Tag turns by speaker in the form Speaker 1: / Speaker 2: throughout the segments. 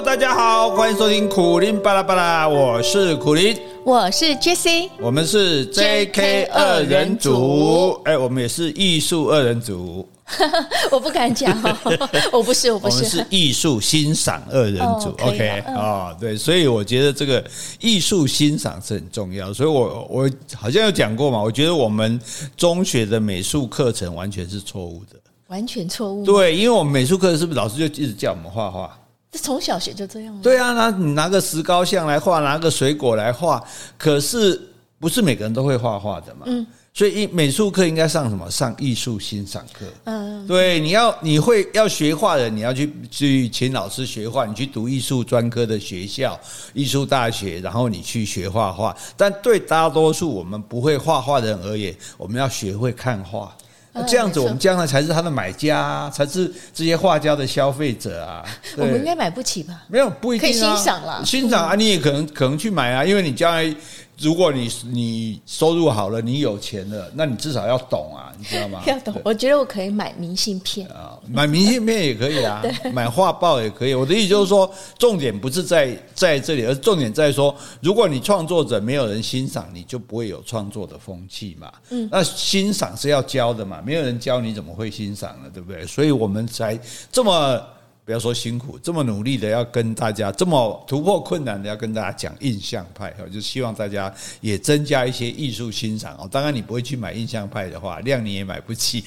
Speaker 1: Hello，大家好，欢迎收听苦林巴拉巴拉，我是苦林，
Speaker 2: 我是 Jessie，
Speaker 1: 我们是 JK 二人组，哎，我们也是艺术二人组，
Speaker 2: 我不敢讲哦，我不是，我不是，
Speaker 1: 我们是艺术欣赏二人组，OK 啊，对，所以我觉得这个艺术欣赏是很重要，所以我我好像有讲过嘛，我觉得我们中学的美术课程完全是错误的，
Speaker 2: 完全错误，
Speaker 1: 对，因为我们美术课是不是老师就一直叫我们画画？
Speaker 2: 这从小学就这样。
Speaker 1: 对啊，那你拿个石膏像来画，拿个水果来画，可是不是每个人都会画画的嘛。嗯。所以，美术课应该上什么？上艺术欣赏课。嗯。对，你要你会要学画的，你要去去请老师学画，你去读艺术专科的学校、艺术大学，然后你去学画画。但对大多数我们不会画画的人而言，我们要学会看画。那这样子，我们将来才是他的买家啊，才是这些画家的消费者啊。
Speaker 2: 我们应该买不起吧？
Speaker 1: 没有，不一定啊。
Speaker 2: 可以欣赏了，
Speaker 1: 欣赏啊，你也可能可能去买啊，因为你将来。如果你你收入好了，你有钱了，那你至少要懂啊，你知道吗？
Speaker 2: 要懂。我觉得我可以买明信片啊，
Speaker 1: 买明信片也可以啊，买画报也可以。我的意思就是说，重点不是在在这里，而重点在说，如果你创作者没有人欣赏，你就不会有创作的风气嘛。嗯，那欣赏是要教的嘛，没有人教你怎么会欣赏呢？对不对？所以我们才这么。不要说辛苦，这么努力的要跟大家，这么突破困难的要跟大家讲印象派，就希望大家也增加一些艺术欣赏哦。当然你不会去买印象派的话，量你也买不起。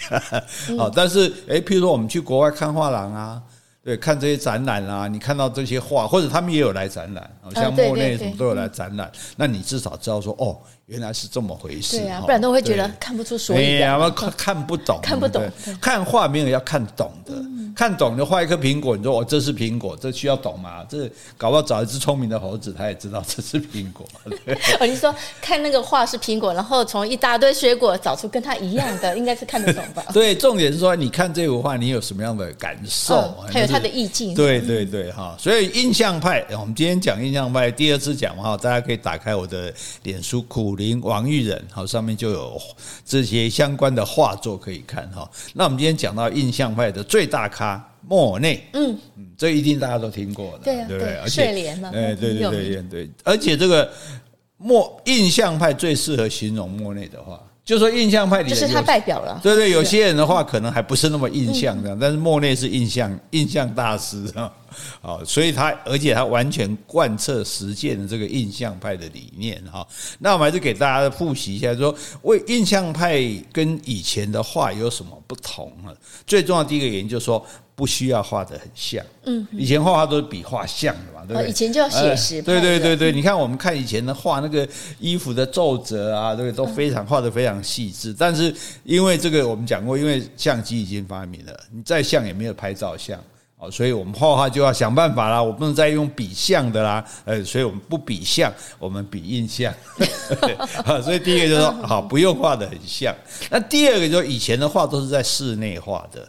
Speaker 1: 好，但是诶，譬如说我们去国外看画廊啊。对，看这些展览啊，你看到这些画，或者他们也有来展览，好像莫内什么都有来展览。那你至少知道说，哦，原来是这么回事。
Speaker 2: 对啊，不然都会觉得看不出所以然。
Speaker 1: 哎呀，看看不懂，
Speaker 2: 看不懂。
Speaker 1: 看画没有要看懂的，看懂就画一颗苹果，你说我，这是苹果，这需要懂吗？这搞不好找一只聪明的猴子，他也知道这是苹果。
Speaker 2: 哦，你说看那个画是苹果，然后从一大堆水果找出跟它一样的，应该是看得懂吧？
Speaker 1: 对，重点是说，你看这幅画，你有什么样的感受？
Speaker 2: 还有。它的意境，
Speaker 1: 对对对哈，所以印象派，我们今天讲印象派第二次讲哈，大家可以打开我的脸书苦苓王玉仁，好，上面就有这些相关的画作可以看哈。那我们今天讲到印象派的最大咖莫内，嗯嗯，这一定大家都听过的，
Speaker 2: 对对不对？而且
Speaker 1: 对对对对，而且这个莫印象派最适合形容莫内的话。就说印象派里，
Speaker 2: 就是他代表了。
Speaker 1: 对对，有些人的话可能还不是那么印象这样，但是莫内是印象印象大师啊，好，所以他而且他完全贯彻实践的这个印象派的理念哈。那我们还是给大家复习一下，说为印象派跟以前的画有什么不同啊？最重要的第一个原因就是说。不需要画的很像，嗯，以前画画都是比画像的嘛，对不对？
Speaker 2: 以前就要写实，
Speaker 1: 对对对对。你看我们看以前的画，那个衣服的皱褶啊，对，都非常画的非常细致。但是因为这个我们讲过，因为相机已经发明了，你再像也没有拍照像，所以我们画画就要想办法啦，我不能再用比像的啦，呃，所以我们不比像，我们比印象。所以第一个就是说，好，不用画的很像。那第二个就是以前的画都是在室内画的。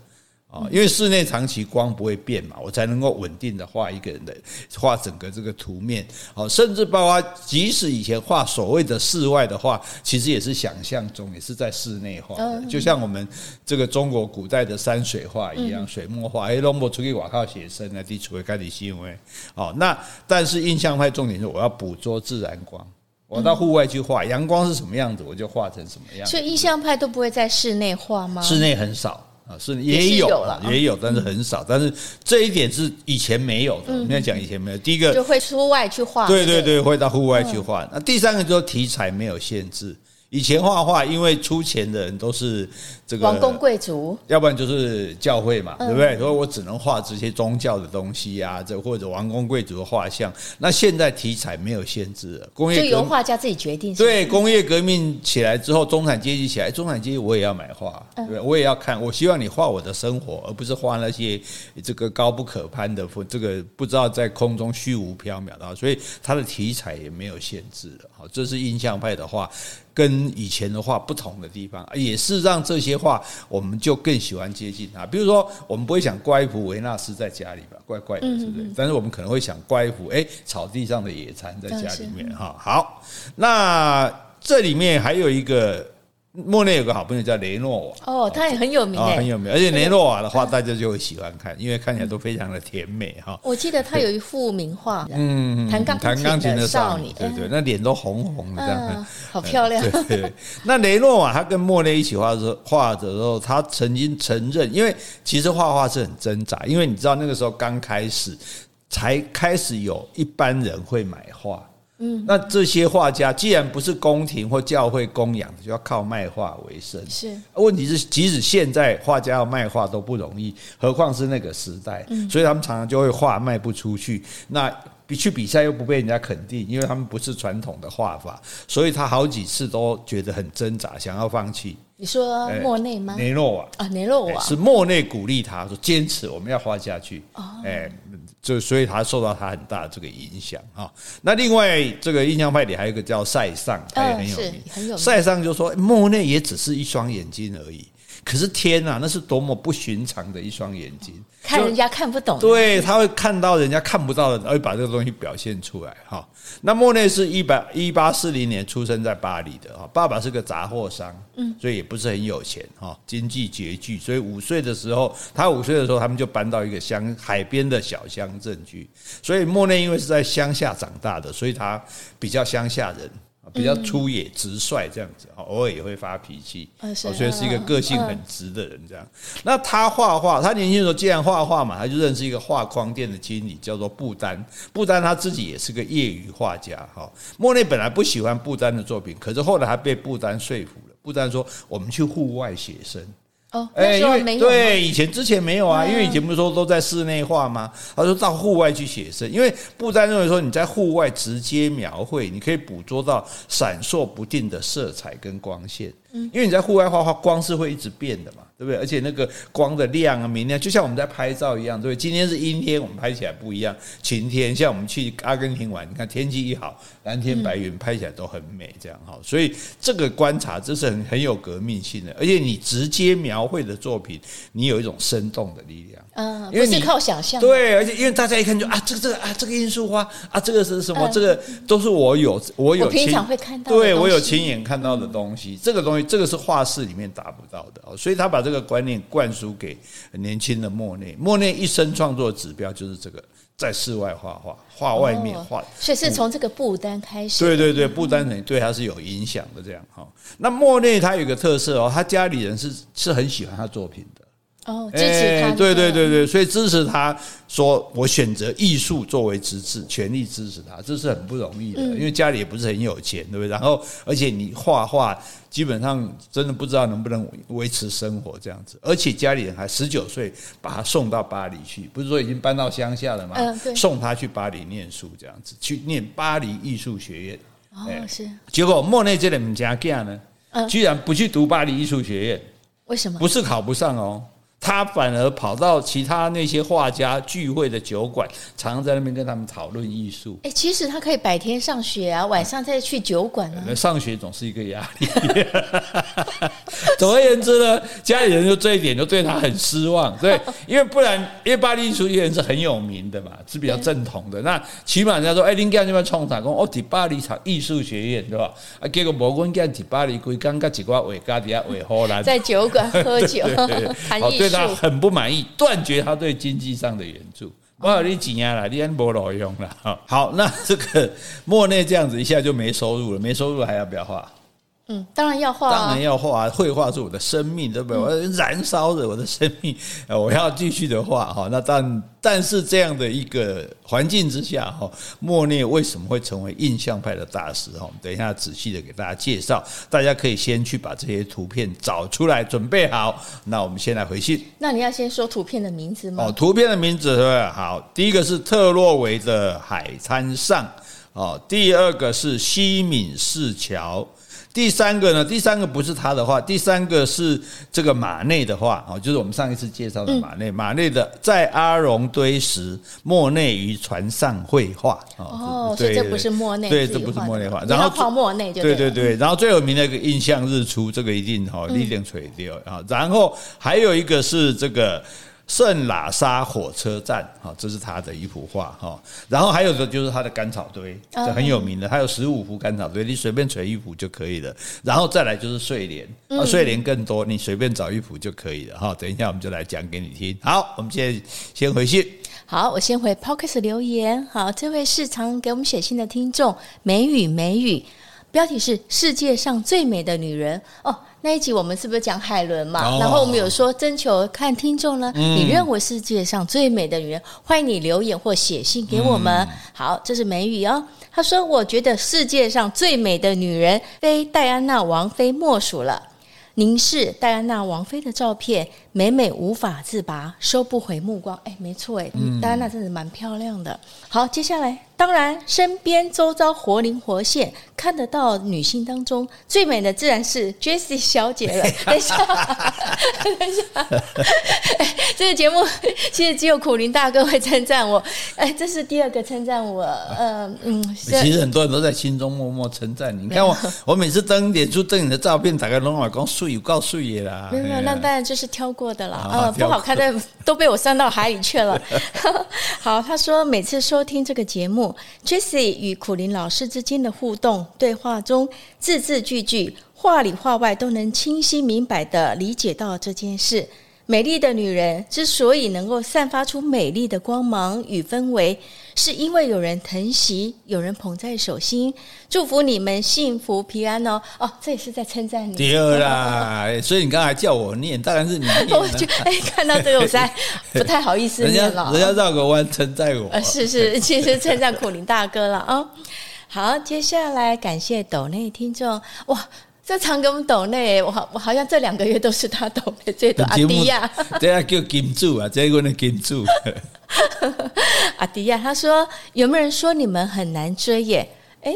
Speaker 1: 啊，因为室内长期光不会变嘛，我才能够稳定的画一个人的画整个这个图面。好，甚至包括即使以前画所谓的室外的画，其实也是想象中，也是在室内画的。就像我们这个中国古代的山水画一样，水墨画，哎，龙不出去瓦靠写生啊，地处为开的行为。好，那但是印象派重点是我要捕捉自然光，我到户外去画，阳光是什么样子，我就画成什么样子。
Speaker 2: 所以印象派都不会在室内画吗？
Speaker 1: 室内很少。啊，是也有了，也有，但是很少。但是这一点是以前没有的。我们要讲以前没有。第一个
Speaker 2: 就会出外去画，
Speaker 1: 对对对，会到户外去画。那第三个就是题材没有限制。以前画画，因为出钱的人都是这个
Speaker 2: 王公贵族，
Speaker 1: 要不然就是教会嘛，
Speaker 2: 嗯、
Speaker 1: 对不对？所以我只能画这些宗教的东西啊，这或者王公贵族的画像。那现在题材没有限制了，工业
Speaker 2: 就由画家自己决定。
Speaker 1: 对，工业革命起来之后，中产阶级起来，中产阶级我也要买画，对不对？我也要看。我希望你画我的生活，而不是画那些这个高不可攀的，这个不知道在空中虚无缥缈的。所以它的题材也没有限制了。好，这是印象派的画。跟以前的画不同的地方，也是让这些画我们就更喜欢接近它。比如说，我们不会想挂一幅维纳斯在家里吧，怪怪的，是不是？但是我们可能会想挂一幅，哎，草地上的野餐在家里面哈。好，那这里面还有一个。莫内有个好朋友叫雷诺瓦，
Speaker 2: 哦，他也很有名，
Speaker 1: 很有名。而且雷诺瓦的画大家就会喜欢看，因为看起来都非常的甜美哈。
Speaker 2: 我记得他有一幅名画，
Speaker 1: 嗯，弹钢弹钢琴的少女，对对，那脸都红红的这样，
Speaker 2: 好漂亮。
Speaker 1: 对对，那雷诺瓦他跟莫内一起画的时候，画的时候，他曾经承认，因为其实画画是很挣扎，因为你知道那个时候刚开始，才开始有一般人会买画。嗯，那这些画家既然不是宫廷或教会供养的，就要靠卖画为生。
Speaker 2: 是，
Speaker 1: 问题是即使现在画家要卖画都不容易，何况是那个时代。嗯，所以他们常常就会画卖不出去。那比去比赛又不被人家肯定，因为他们不是传统的画法，所以他好几次都觉得很挣扎，想要放弃。
Speaker 2: 你说莫内吗？
Speaker 1: 雷诺瓦
Speaker 2: 啊，雷诺瓦
Speaker 1: 是莫内鼓励他说坚持，我们要画下去。哦，哎。就所以他受到他很大的这个影响啊。那另外这个印象派里还有一个叫塞尚，他也很有名。很有名。塞尚就说莫内也只是一双眼睛而已，可是天啊，那是多么不寻常的一双眼睛。
Speaker 2: 看人家看不懂，
Speaker 1: 对，他会看到人家看不到的，而会把这个东西表现出来哈。那莫内是一百一八四零年出生在巴黎的哈，爸爸是个杂货商，嗯，所以也不是很有钱哈，经济拮据，所以五岁的时候，他五岁的时候，他们就搬到一个乡海边的小乡镇去。所以莫内因为是在乡下长大的，所以他比较乡下人。比较粗野直率这样子，偶尔也会发脾气，所以是一个个性很直的人这样。那他画画，他年轻的时候既然画画嘛，他就认识一个画框店的经理，叫做布丹。布丹他自己也是个业余画家哈。莫内本来不喜欢布丹的作品，可是后来他被布丹说服了。布丹说：“我们去户外写生。”
Speaker 2: 哦，哎，因为
Speaker 1: 对以前之前没有啊，因为以前不是说都在室内画吗？他说到户外去写生，因为布丹认为说你在户外直接描绘，你可以捕捉到闪烁不定的色彩跟光线。因为你在户外画画，光是会一直变的嘛。对不对？而且那个光的亮啊、明亮，就像我们在拍照一样，对不对？今天是阴天，我们拍起来不一样；晴天，像我们去阿根廷玩，你看天气一好，蓝天白云，拍起来都很美，这样哈。所以这个观察，这是很很有革命性的。而且你直接描绘的作品，你有一种生动的力量。
Speaker 2: 嗯，因为你靠想象。
Speaker 1: 对，而且因为大家一看就啊，这个这个啊，这个罂粟花啊，这个是什么？这个都是我有我有
Speaker 2: 平常会看到，
Speaker 1: 对我有亲眼看到的东西。这个东西，这个是画室里面达不到的，所以他把这个观念灌输给年轻的莫内。莫内一生创作指标就是这个，在室外画画，画外面画。
Speaker 2: 所以是从这个布丹开始。
Speaker 1: 对对对，布丹人对他是有影响的。这样哈，那莫内他有个特色哦，他家里人是是很喜欢他作品的。
Speaker 2: 哦，支持他，
Speaker 1: 对对对对，所以支持他说，我选择艺术作为职志，全力支持他，这是很不容易的，因为家里也不是很有钱，对不对？然后，而且你画画，基本上真的不知道能不能维持生活这样子，而且家里人还十九岁把他送到巴黎去，不是说已经搬到乡下了吗？送他去巴黎念书这样子，去念巴黎艺术学院。
Speaker 2: 哦，是。
Speaker 1: 结果莫内这两家干呢，居然不去读巴黎艺术学院，
Speaker 2: 为什么？
Speaker 1: 不是考不上哦。他反而跑到其他那些画家聚会的酒馆，常常在那边跟他们讨论艺术。
Speaker 2: 哎，其实他可以白天上学啊，晚上再去酒馆啊。
Speaker 1: 上学总是一个压力。总而言之呢，家里人就这一点就对他很失望。对，因为不然，因为巴黎艺术学院是很有名的嘛，是比较正统的。那起码人家说，哎，林家这边创啥？工哦，在巴黎场艺术学院对吧？啊，结果无阮家在巴黎归刚刚几挂画家底下画荷兰，
Speaker 2: 在酒馆喝酒谈艺术。
Speaker 1: 他很不满意，断绝他对经济上的援助。我有你几年了，你安没老用了。好，那这个莫内这样子一下就没收入了，没收入还要不要画？
Speaker 2: 嗯，当然要画、啊，
Speaker 1: 当然要画。绘画是我的生命，对不对？嗯、我燃烧着我的生命，我要继续的画哈。那但但是这样的一个环境之下哈，莫内为什么会成为印象派的大师哈？我们等一下仔细的给大家介绍。大家可以先去把这些图片找出来，准备好。那我们先来回信。
Speaker 2: 那你要先说图片的名字吗？
Speaker 1: 哦，图片的名字对，好，第一个是特洛维的海滩上，哦，第二个是西敏寺桥。第三个呢？第三个不是他的话，第三个是这个马内的话哦，就是我们上一次介绍的马内。嗯、马内的在阿荣堆时，莫内于船上绘画
Speaker 2: 哦，所以这不是莫内，
Speaker 1: 对，这不是莫内画。然后
Speaker 2: 泡莫内就
Speaker 1: 对对对，然后最有名的一个印象日出，这个一定哈一定垂掉啊。然后还有一个是这个。圣拉沙火车站，哈，这是他的一幅画，哈。然后还有的就是他的干草堆，这很有名的，他有十五幅干草堆，你随便垂一幅就可以了。然后再来就是睡莲，啊，睡莲更多，你随便找一幅就可以了，哈。等一下我们就来讲给你听。好，我们现在先回信。
Speaker 2: 好，我先回 Podcast 留言。好，这位是常给我们写信的听众，美语美语，标题是世界上最美的女人哦。那一集我们是不是讲海伦嘛？哦、然后我们有说征求看听众呢，嗯、你认为世界上最美的女人，欢迎你留言或写信给我们。嗯、好，这是美语哦。他说：“我觉得世界上最美的女人非戴安娜王妃莫属了。”凝视戴安娜王妃的照片，每每无法自拔，收不回目光。哎，没错，哎，戴安娜真的蛮漂亮的。好，接下来，当然身边周遭活灵活现，看得到女性当中最美的，自然是 Jessie 小姐了。等一下，等一下，哎，这个节目其实只有苦林大哥会称赞我。哎，这是第二个称赞我。嗯嗯，
Speaker 1: 其实很多人都在心中默默称赞你。你看我，我每次登脸出登你的照片，打开龙耳公有告诉你啦，
Speaker 2: 没有没有，那当然就是挑过的了。啊，不好看的都被我删到海里去了。好，他说每次收听这个节目 Jesse 与苦林老师之间的互动对话中，字字句句、话里话外都能清晰明白地理解到这件事。美丽的女人之所以能够散发出美丽的光芒与氛围，是因为有人疼惜，有人捧在手心。祝福你们幸福平安哦！哦，这也是在称赞你。
Speaker 1: 对啦，所以你刚才叫我念，当然是你念。
Speaker 2: 我觉得哎，看到这个我实在 不太好意思念了。
Speaker 1: 人家绕个弯称赞我。
Speaker 2: 是是，其实称赞苦林大哥了啊、哦。好，接下来感谢斗内听众哇。这常给我们抖内，我好我好像这两个月都是他抖内最多。阿迪亚，
Speaker 1: 这样叫金主啊，这个呢金主。
Speaker 2: 阿迪亚他说：“有没有人说你们很难追耶？”哎，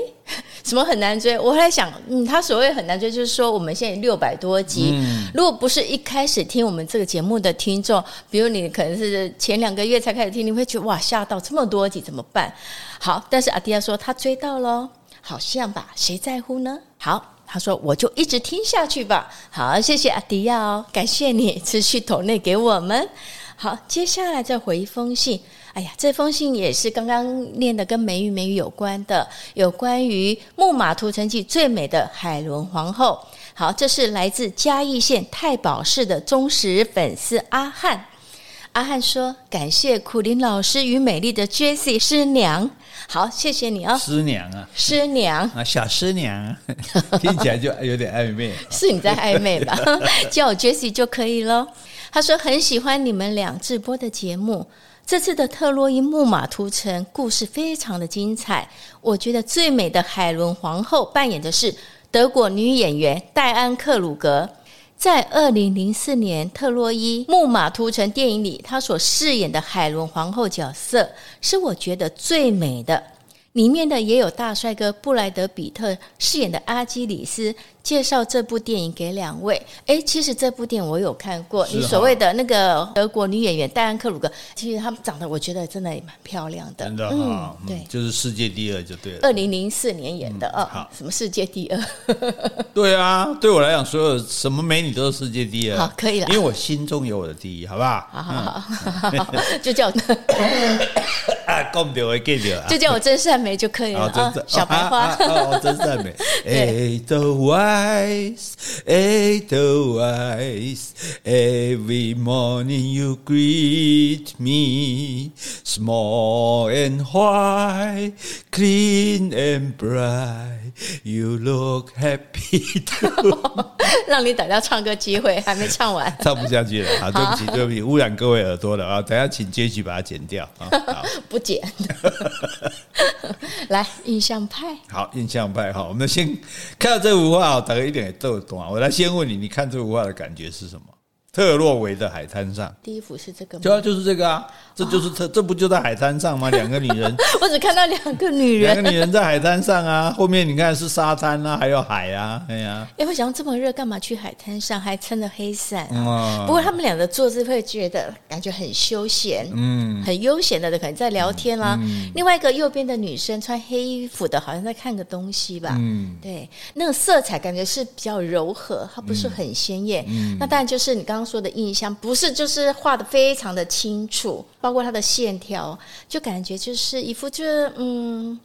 Speaker 2: 什么很难追？我后来想，嗯，他所谓很难追，就是说我们现在六百多集，嗯、如果不是一开始听我们这个节目的听众，比如你可能是前两个月才开始听，你会觉得哇吓到这么多集怎么办？好，但是阿迪亚说他追到喽，好像吧？谁在乎呢？好。他说：“我就一直听下去吧。”好，谢谢阿迪亚哦，感谢你持续投内给我们。好，接下来再回一封信。哎呀，这封信也是刚刚念的，跟美语美语有关的，有关于《木马屠城记》最美的海伦皇后。好，这是来自嘉义县太保市的忠实粉丝阿汉。阿汉说：“感谢苦林老师与美丽的 Jessie 师娘。”好，谢谢你啊、哦，
Speaker 1: 师娘啊，
Speaker 2: 师娘
Speaker 1: 啊，小师娘，听起来就有点暧昧。
Speaker 2: 是你在暧昧吧？叫我 Jessie 就可以了。他说很喜欢你们俩直播的节目，这次的特洛伊木马屠城故事非常的精彩。我觉得最美的海伦皇后扮演的是德国女演员戴安·克鲁格。在二零零四年特洛伊木马屠城电影里，她所饰演的海伦皇后角色是我觉得最美的。里面的也有大帅哥布莱德比特饰演的阿基里斯。介绍这部电影给两位。哎，其实这部电影我有看过。你所谓的那个德国女演员戴安克鲁格，其实她们长得我觉得真的也蛮漂亮的。
Speaker 1: 真的哈，对，就是世界第二就对了。
Speaker 2: 二零零四年演的啊，好，什么世界第二？
Speaker 1: 对啊，对我来讲，所有什么美女都是世界第二。
Speaker 2: 好，可以了，
Speaker 1: 因为我心中有我的第一，好不好？
Speaker 2: 好好好，就叫
Speaker 1: 啊，讲对，我记得，
Speaker 2: 就叫我真善美就可以了啊，小白花，
Speaker 1: 哦，真善美，哎，都爱。Eyes, Edelweiss, every morning you greet me, small and white, clean and bright, You look happy too。
Speaker 2: 让你等到唱歌机会 还没唱完，
Speaker 1: 唱不下去了 啊！对不起，对不起，污染各位耳朵了啊！等下请杰西把它剪掉啊！
Speaker 2: 不剪。来，印象派。
Speaker 1: 好，印象派哈，我们先看到这幅画，大概一点也逗懂啊。我来先问你，你看这幅画的感觉是什么？特洛维的海滩上，
Speaker 2: 第一幅是这个吗？
Speaker 1: 对啊，就是这个啊，这就是特，这不就在海滩上吗？两个女人，
Speaker 2: 我只看到两个女人，
Speaker 1: 两个女人在海滩上啊，后面你看是沙滩啊，还有海啊，哎呀，
Speaker 2: 哎，我想这么热，干嘛去海滩上，还撑着黑伞啊？不过他们俩的坐姿会觉得感觉很休闲，嗯，很悠闲的，可能在聊天啦。另外一个右边的女生穿黑衣服的，好像在看个东西吧，嗯，对，那个色彩感觉是比较柔和，它不是很鲜艳，嗯，那当然就是你刚刚说的印象不是，就是画的非常的清楚，包括它的线条，就感觉就是一副就是嗯，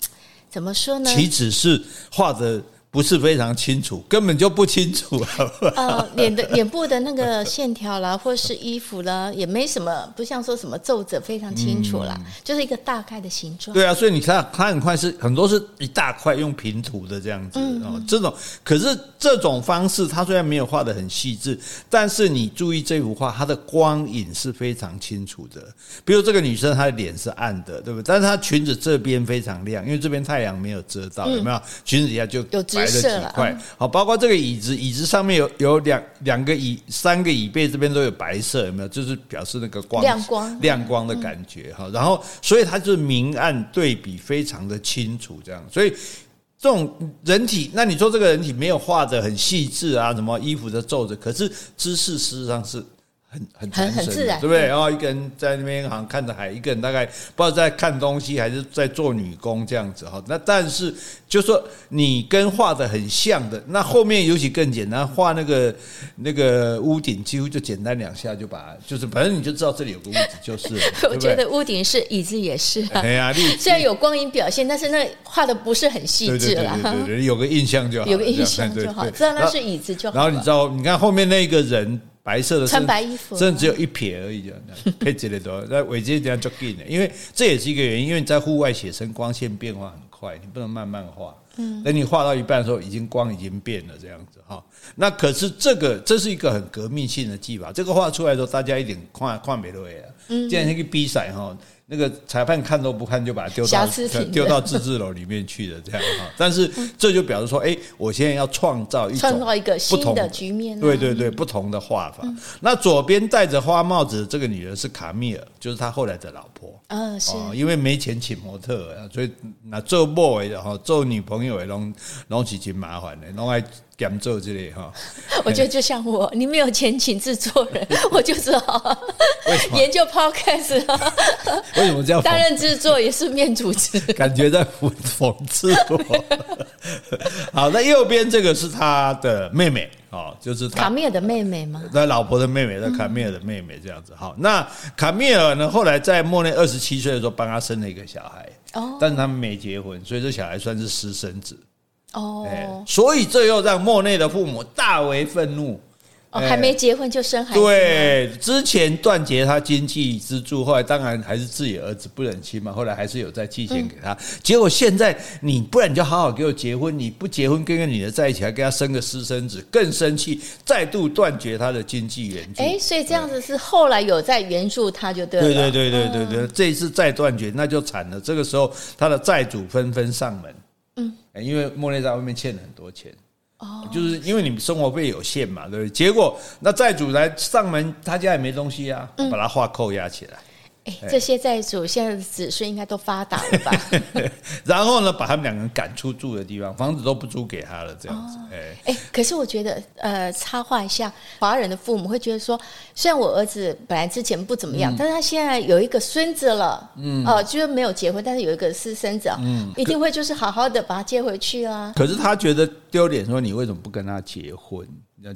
Speaker 2: 怎么说呢？
Speaker 1: 岂止是画的。不是非常清楚，根本就不清楚，好不好？
Speaker 2: 呃，脸的脸部的那个线条啦，或是衣服啦，也没什么，不像说什么皱褶非常清楚啦，嗯、就是一个大概的形状。
Speaker 1: 对啊，所以你看，它很快是很多是一大块用平涂的这样子哦，嗯、这种可是这种方式，它虽然没有画的很细致，但是你注意这幅画，它的光影是非常清楚的。比如这个女生，她的脸是暗的，对不对？但是她裙子这边非常亮，因为这边太阳没有遮到，有没有？裙子底下就有白。几块好，包括这个椅子，椅子上面有有两两个椅，三个椅背这边都有白色，有没有？就是表示那个光
Speaker 2: 亮光
Speaker 1: 亮光的感觉哈。然后，所以它就是明暗对比非常的清楚，这样。所以这种人体，那你说这个人体没有画的很细致啊，什么衣服的皱褶，可是姿势事实上是。很很
Speaker 2: 很自然，
Speaker 1: 对不对？然后一个人在那边好像看着海，一个人大概不知道在看东西还是在做女工这样子哈。那但是就说你跟画的很像的，那后面尤其更简单，画那个那个屋顶几乎就简单两下就把，就是反正你就知道这里有个屋子就是。
Speaker 2: 我觉得屋顶是椅子也是，哎呀，虽然有光影表现，但是那画的不是很细致了。
Speaker 1: 对对 对，有个印象就好，
Speaker 2: 有个印象就好，知道那是椅子就好。
Speaker 1: 然后你知道，你看后面那个人。白色的
Speaker 2: 穿白衣服，
Speaker 1: 真的只有一撇而已，就配置的多。那尾尖这样就紧了，因为这也是一个原因，因为你在户外写生，光线变化很快，你不能慢慢画。嗯，等你画到一半的时候，已经光已经变了，这样子哈。那可是这个，这是一个很革命性的技法。这个画出来的时候，大家一点看看没落呀。嗯，既然那个比赛哈。那个裁判看都不看就把它丢到丢到自治楼里面去了这样哈，但是 这就表示说，哎，我现在要创造一种
Speaker 2: 创造一个新的局面，
Speaker 1: 对对对，不同的画法。那左边戴着花帽子的这个女人是卡米尔，就是他后来的老婆。
Speaker 2: 嗯，是，
Speaker 1: 因为没钱请模特，所以那做 boy 的哈，做女朋友也弄弄起挺麻烦的，拢爱。讲做之类哈，
Speaker 2: 我觉得就像我，你没有钱请制作人，我就只好研究 podcast。
Speaker 1: 为什么这样？
Speaker 2: 担任制作也是面主持，
Speaker 1: 感觉在讽讽刺我。好，那右边这个是他的妹妹哦，就是
Speaker 2: 卡米尔的妹妹吗？
Speaker 1: 那老婆的妹妹，那卡米尔的妹妹这样子。好，那卡米尔呢？后来在莫内二十七岁的时候，帮他生了一个小孩哦，但是他们没结婚，所以这小孩算是私生子。哦、oh.，所以这又让莫内的父母大为愤怒。
Speaker 2: 哦，还没结婚就生孩子？
Speaker 1: 对，之前断绝他经济支柱，后来当然还是自己儿子不忍心嘛，后来还是有再寄钱给他。结果现在你不然你就好好给我结婚，你不结婚跟个女的在一起，还给他生个私生子，更生气，再度断绝他的经济援助。
Speaker 2: 哎，所以这样子是后来有在援助他就对了。
Speaker 1: 对对对对对对，这一次再断绝那就惨了。这个时候他的债主纷纷上门。嗯，因为莫内在外面欠了很多钱，哦，就是因为你们生活费有限嘛，对不对？结果那债主来上门，他家也没东西啊，把他画扣押起来。
Speaker 2: 哎，这些债主现在的子孙应该都发达了吧？
Speaker 1: 然后呢，把他们两个人赶出住的地方，房子都不租给他了，这样子。哎
Speaker 2: 哎，可是我觉得，呃，插话一下，华人的父母会觉得说，虽然我儿子本来之前不怎么样，嗯、但是他现在有一个孙子了，嗯，哦、呃，就是没有结婚，但是有一个私生子，嗯，一定会就是好好的把他接回去啊。
Speaker 1: 可是他觉得丢脸，说你为什么不跟他结婚？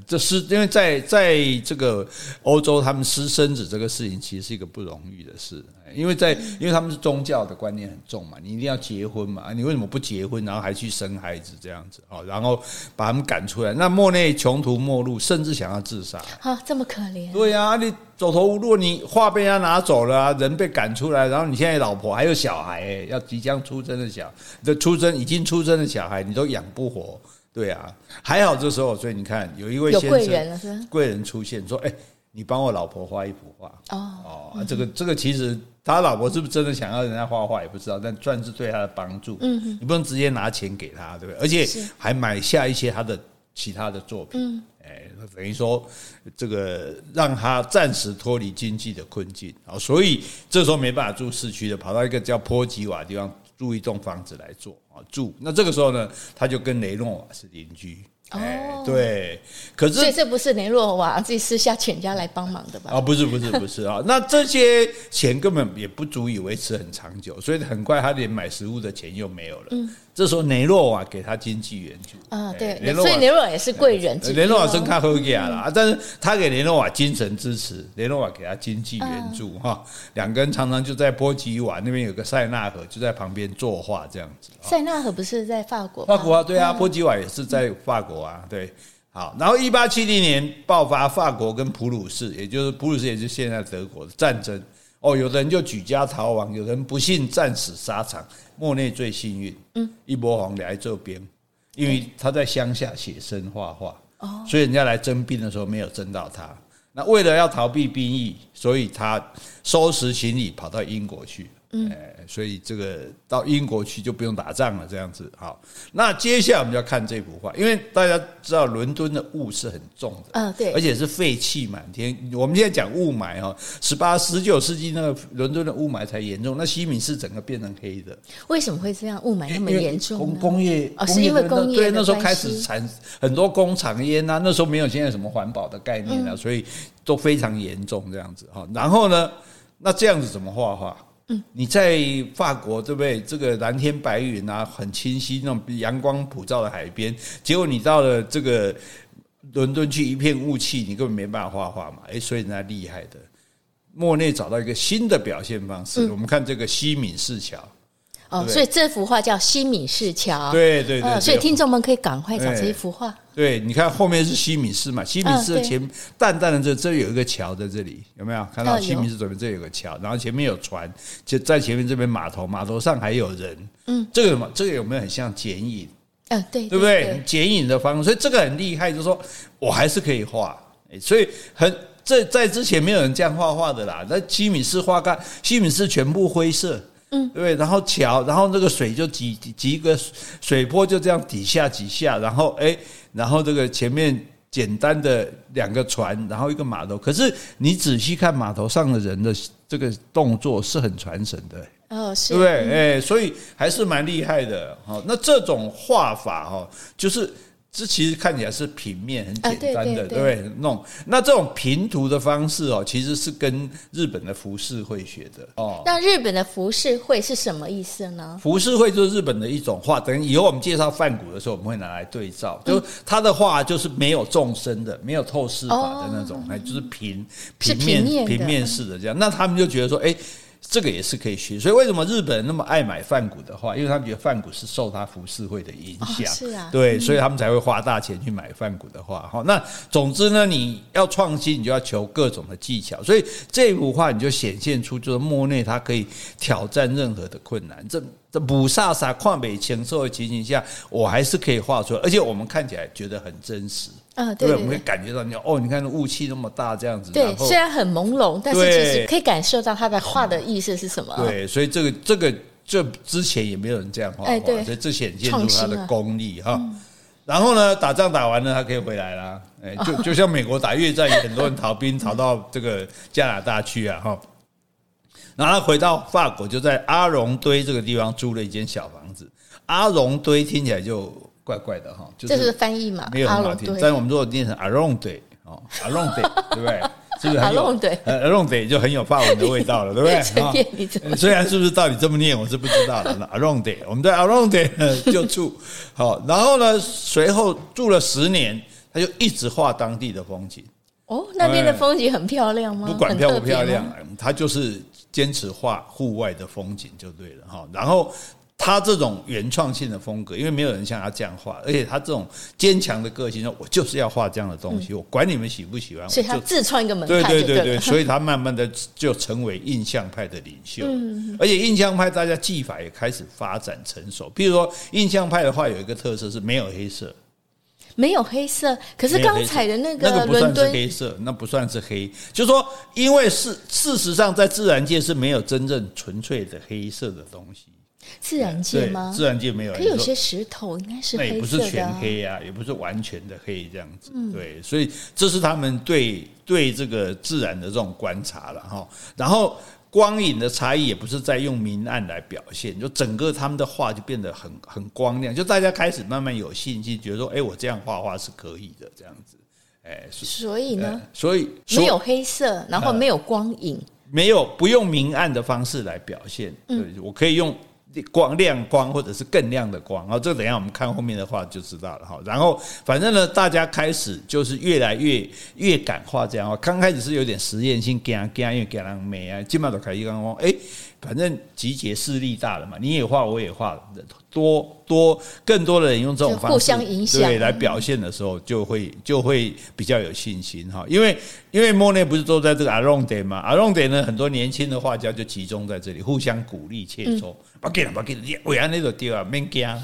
Speaker 1: 这是因为在在这个欧洲，他们私生子这个事情其实是一个不容易的事，因为在因为他们是宗教的观念很重嘛，你一定要结婚嘛，你为什么不结婚，然后还去生孩子这样子啊？然后把他们赶出来，那莫内穷途末路，甚至想要自杀，
Speaker 2: 啊，这么可怜？
Speaker 1: 对呀，你走投无路，你画被人家拿走了，人被赶出来，然后你现在老婆还有小孩，要即将出生的小，的出生已经出生的小孩，你都养不活。对啊，还好这时候，所以你看，有一位先生贵人？贵人出现，说：“哎，你帮我老婆画一幅画。”哦哦，这个这个其实他老婆是不是真的想要人家画画也不知道，但算是对他的帮助。嗯哼，你不能直接拿钱给他，对不对？而且还买下一些他的其他的作品。嗯，哎，等于说这个让他暂时脱离经济的困境啊，所以这时候没办法住市区的，跑到一个叫波吉瓦的地方。租一栋房子来做啊住，那这个时候呢，他就跟雷诺瓦是邻居。哦、欸，对，可是
Speaker 2: 所以这不是雷诺瓦自己私下请人家来帮忙的吧？
Speaker 1: 啊，不是，不是，不是啊。那这些钱根本也不足以维持很长久，所以很快他连买食物的钱又没有了。嗯。这时候雷诺瓦给他经济援助
Speaker 2: 啊，对，所以雷诺瓦也是贵人。
Speaker 1: 雷诺瓦真看好亚了啊，但是他给雷诺瓦精神支持，雷诺瓦给他经济援助哈，两个人常常就在波吉瓦那边有个塞纳河，就在旁边作画这样子。
Speaker 2: 塞纳河不是在法国？
Speaker 1: 法国啊，对啊，波吉瓦也是在法国啊，对。好，然后一八七零年爆发法国跟普鲁士，也就是普鲁士，也就是现在德国的战争。哦，有的人就举家逃亡，有人不幸战死沙场。莫内最幸运，嗯，一波黄来这边，因为他在乡下写生画画，哦，所以人家来征兵的时候没有征到他。那为了要逃避兵役，所以他收拾行李跑到英国去。嗯，所以这个到英国去就不用打仗了，这样子好。那接下来我们就要看这幅画，因为大家知道伦敦的雾是很重的，嗯，对，而且是废气满天。我们现在讲雾霾哈，十八、十九世纪那个伦敦的雾霾才严重，那西敏寺整个变成黑的。
Speaker 2: 为什么会这样？雾霾那么严重？
Speaker 1: 工工业
Speaker 2: 哦，是因为工业
Speaker 1: 对，那时候开始产很多工厂烟啊，那时候没有现在什么环保的概念啊，所以都非常严重这样子哈。然后呢，那这样子怎么画画？嗯，你在法国对不对？这个蓝天白云啊，很清晰那种阳光普照的海边，结果你到了这个伦敦去，一片雾气，你根本没办法画画嘛。诶，所以人家厉害的，莫内找到一个新的表现方式。我们看这个西敏寺桥。
Speaker 2: 哦，所以这幅画叫西米市桥。
Speaker 1: 对对对，
Speaker 2: 所以听众们可以赶快找这一幅画。
Speaker 1: 对，你看后面是西敏寺嘛，西敏寺的前淡淡的这这有一个桥在这里，有没有看到西敏寺左边这有个桥，然后前面有船，就在前面这边码头，码头上还有人。嗯，这个什么？这个有没有很像剪影？
Speaker 2: 嗯，对，
Speaker 1: 对不对？剪影的方式，所以这个很厉害，就是说我还是可以画。所以很这在之前没有人这样画画的啦。那西敏寺画干，西敏寺全部灰色。嗯，对，然后桥，然后那个水就几几个水波就这样底下几下，然后哎，然后这个前面简单的两个船，然后一个码头。可是你仔细看码头上的人的这个动作是很传神的，哦，是，对不对？哎，所以还是蛮厉害的。好，那这种画法哈，就是。这其实看起来是平面很简单的，对不对？弄那这种平涂的方式哦，其实是跟日本的浮世绘学的哦。
Speaker 2: 那日本的浮世绘是什么意思呢？
Speaker 1: 浮世绘就是日本的一种画，等于以后我们介绍梵谷的时候，我们会拿来对照。就他的画就是没有纵深的，没有透视法的那种，哎，就是平平面平面式的这样。那他们就觉得说，哎。这个也是可以学，所以为什么日本人那么爱买梵谷的画？因为他们觉得梵谷是受他浮世绘的影响，哦，是啊，对，所以他们才会花大钱去买梵谷的画。哈，那总之呢，你要创新，你就要求各种的技巧。所以这幅画你就显现出，就是莫内他可以挑战任何的困难。这这雾煞煞旷北情受的情形下，我还是可以画出来，而且我们看起来觉得很真实。啊，对，对，对，我们会感觉到你哦，你看那雾气那么大，这样子。
Speaker 2: 对，虽然很朦胧，但是其实可以感受到他的画的意思是什么。
Speaker 1: 对，所以这个这个这之前也没有人这样画画，哎、所以这显现出他的功力哈。然后呢，打仗打完了，他可以回来啦。哎，就就像美国打越战，有很多人逃兵逃到这个加拿大去啊，哈。然后他回到法国，就在阿荣堆这个地方租了一间小房子。阿荣堆听起来就。怪怪的哈，就是
Speaker 2: 这是翻译嘛？
Speaker 1: 没有很好听。但我们如果念成阿隆对哦，阿隆对，对不对？是不是很有？阿隆对就很有法文的味道了，对不对？虽然是不是到底这么念，我是不知道的。阿隆对，我们在阿隆对就住好，然后呢，随后住了十年，他就一直画当地的风景。
Speaker 2: 哦，那边的风景很漂亮吗？
Speaker 1: 不管漂不漂亮，他就是坚持画户外的风景就对了哈。然后他这种原创性的风格，因为没有人像他这样画，而且他这种坚强的个性，说我就是要画这样的东西，我管你们喜不喜欢。
Speaker 2: 所以他自创一个门
Speaker 1: 派，对对对对，所以他慢慢的就成为印象派的领袖。而且印象派大家技法也开始发展成熟。比如说印象派的话，有一个特色是没有黑色。
Speaker 2: 没有黑色，可是刚才的那个伦敦
Speaker 1: 黑色，那不算是黑。就是说，因为事事实上，在自然界是没有真正纯粹的黑色的东西。
Speaker 2: 自然界吗？
Speaker 1: 自然界没有。
Speaker 2: 可有些石头应该是
Speaker 1: 也不是全黑啊，也不是完全的黑这样子。对，所以这是他们对对这个自然的这种观察了哈。然后。光影的差异也不是在用明暗来表现，就整个他们的画就变得很很光亮，就大家开始慢慢有信心，觉得说，哎，我这样画画是可以的，这样子，哎，
Speaker 2: 所以呢，
Speaker 1: 所以
Speaker 2: 没有黑色，然后没有光影，
Speaker 1: 没有不用明暗的方式来表现，对，我可以用。光亮光或者是更亮的光，然后这等下我们看后面的话就知道了哈。然后反正呢，大家开始就是越来越越感化这样哦。刚开始是有点实验性，干干，因为给人美啊，基本上都开始讲，哎，反正集结势力大了嘛，你也画，我也画，多多更多的人用这种方式
Speaker 2: 互相影响
Speaker 1: 对来表现的时候，就会就会比较有信心哈。因为因为莫内不是都在这个阿隆德嘛，阿隆德呢，很多年轻的画家就集中在这里，互相鼓励切磋。不给了，不给了，韦安那个地方没惊啊！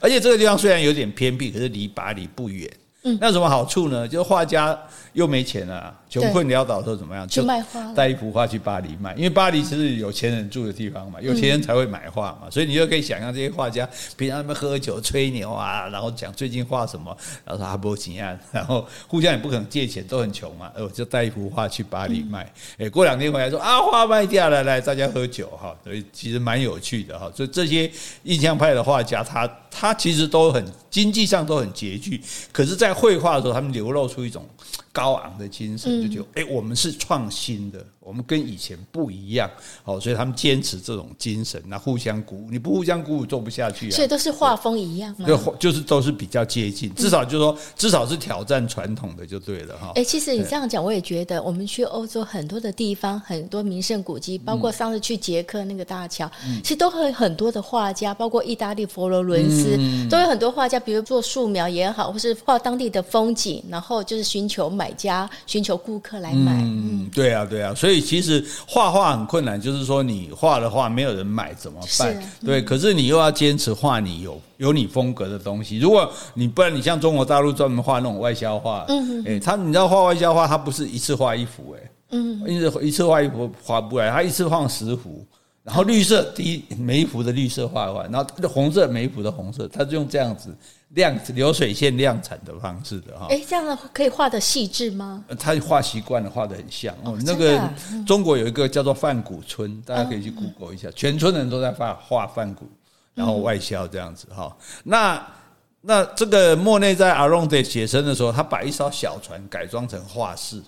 Speaker 1: 而且这个地方虽然有点偏僻，可是离巴黎不远。嗯，那有什么好处呢？就是画家又没钱了，啊，穷困潦倒的时候怎么样？
Speaker 2: 就卖花，
Speaker 1: 带一幅画去巴黎卖，因为巴黎其实有钱人住的地方嘛，有钱人才会买画嘛，所以你就可以想象这些画家平常他们喝酒吹牛啊，然后讲最近画什么，然后说阿波吉啊，然后互相也不可能借钱，都很穷嘛，我就带一幅画去巴黎卖。哎，过两天回来说啊，画卖掉了，来大家喝酒哈，所以其实蛮有趣的哈。所以这些印象派的画家，他他其实都很经济上都很拮据，可是，在绘画的时候，他们流露出一种高昂的精神，就觉得哎，我们是创新的。我们跟以前不一样，哦，所以他们坚持这种精神，那互相鼓舞，你不互相鼓舞做不下去啊。
Speaker 2: 所以都是画风一样吗？
Speaker 1: 就就是都是比较接近，至少就是说，至少是挑战传统的就对了哈。
Speaker 2: 哎，其实你这样讲，我也觉得，我们去欧洲很多的地方，很多名胜古迹，包括上次去捷克那个大桥，其实都会很多的画家，包括意大利佛罗伦斯，都有很多画家，比如做素描也好，或是画当地的风景，然后就是寻求买家、寻求顾客来买。
Speaker 1: 嗯，对啊，对啊，所以。所以其实画画很困难，就是说你画的画没有人买怎么办？对，可是你又要坚持画你有有你风格的东西。如果你不然，你像中国大陆专门画那种外销画，嗯，哎，他你知道画外销画，他不是一次画一幅，哎，嗯，一次一次画一幅画不来，他一次画十幅，然后绿色第一每一幅的绿色画完，然后红色每一幅的红色，他就用这样子。量流水线量产的方式的哈，
Speaker 2: 哎，这样的可以画得细致吗？
Speaker 1: 他画习惯了，画得很像哦。那个中国有一个叫做范谷村，大家可以去 Google 一下，全村人都在画画范谷，然后外销这样子哈。那那这个莫内在阿隆德写生的时候，他把一艘小船改装成画室，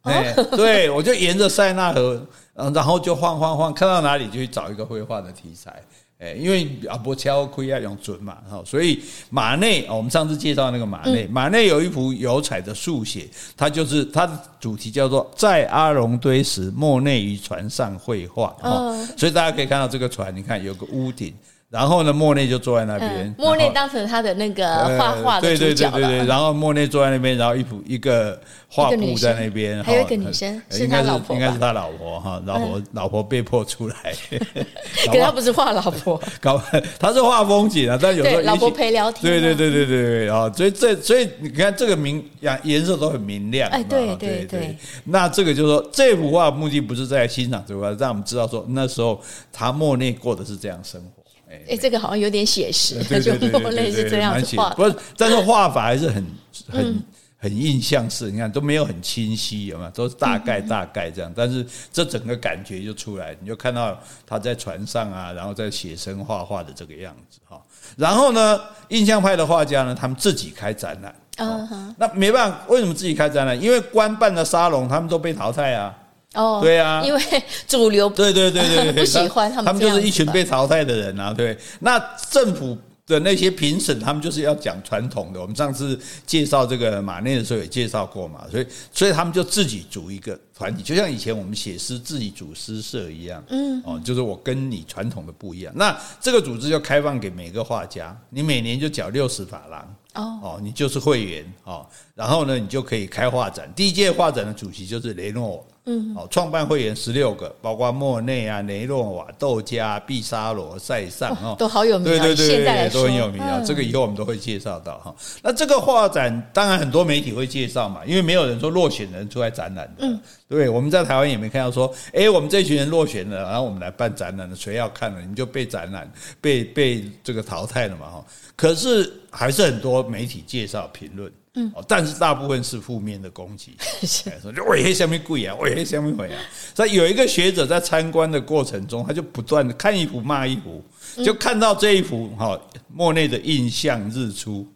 Speaker 1: 哎，对我就沿着塞纳河，然后就晃晃晃，看到哪里就去找一个绘画的题材。哎，因为阿波乔可以要用准嘛，哈，所以马内，我们上次介绍那个马内，马内有一幅油彩的速写，它就是它的主题叫做在阿隆堆时，莫内于船上绘画，哈，所以大家可以看到这个船，你看有个屋顶。然后呢，莫内就坐在那边。嗯、莫
Speaker 2: 内当成他的那个画画的主角。对对对对对。然
Speaker 1: 后莫内坐在那边，然后一幅一个画布在那边。
Speaker 2: 还有一个女生，是他老婆。
Speaker 1: 应该是他老婆哈，老婆老婆被迫出来。
Speaker 2: 可他不是画老婆，
Speaker 1: 搞他是画风景啊，但有时候
Speaker 2: 老婆陪聊天。
Speaker 1: 对对对对对对啊！所以这所以你看这个明颜颜色都很明亮。
Speaker 2: 哎，对对对。
Speaker 1: 那这个就是说，这幅画目的不是在欣赏这幅画，让我们知道说那时候他莫内过的是这样生活。
Speaker 2: 哎，这个好像有点写实，就莫内是这样子画，
Speaker 1: 不是，但是画法还是很很很印象式。你看都没有很清晰，有没有？都是大概大概这样，但是这整个感觉就出来，你就看到他在船上啊，然后在写生画画的这个样子哈。然后呢，印象派的画家呢，他们自己开展览啊，那没办法，为什么自己开展览？因为官办的沙龙他们都被淘汰啊。
Speaker 2: 哦，
Speaker 1: 对啊，
Speaker 2: 因为主流
Speaker 1: 对对对对
Speaker 2: 不喜欢他们，
Speaker 1: 他们就是一群被淘汰的人啊。对，那政府的那些评审，他们就是要讲传统的。我们上次介绍这个马内的时候也介绍过嘛，所以所以他们就自己组一个团体，就像以前我们写诗自己组诗社一样。嗯，哦，就是我跟你传统的不一样。那这个组织就开放给每个画家，你每年就缴六十法郎。哦，哦你就是会员哦，然后呢，你就可以开画展。第一届画展的主席就是雷诺瓦。嗯，好，创办会员十六个，包括莫内啊、雷诺瓦、窦加、毕沙罗、塞尚哦，
Speaker 2: 都好有名，
Speaker 1: 对对对，
Speaker 2: 现在
Speaker 1: 都很有名啊。这个以后我们都会介绍到哈。那这个画展当然很多媒体会介绍嘛，因为没有人说落选人出来展览的，嗯，对，我们在台湾也没看到说，哎，我们这群人落选了，然后我们来办展览了，谁要看了你就被展览被被这个淘汰了嘛哈。可是还是很多媒体介绍评论。嗯，但是大部分是负面的攻击，说就为黑下面贵啊，为黑下面毁啊。所以有一个学者在参观的过程中，他就不断的看一幅骂一幅，就看到这一幅哈莫内的印象日出，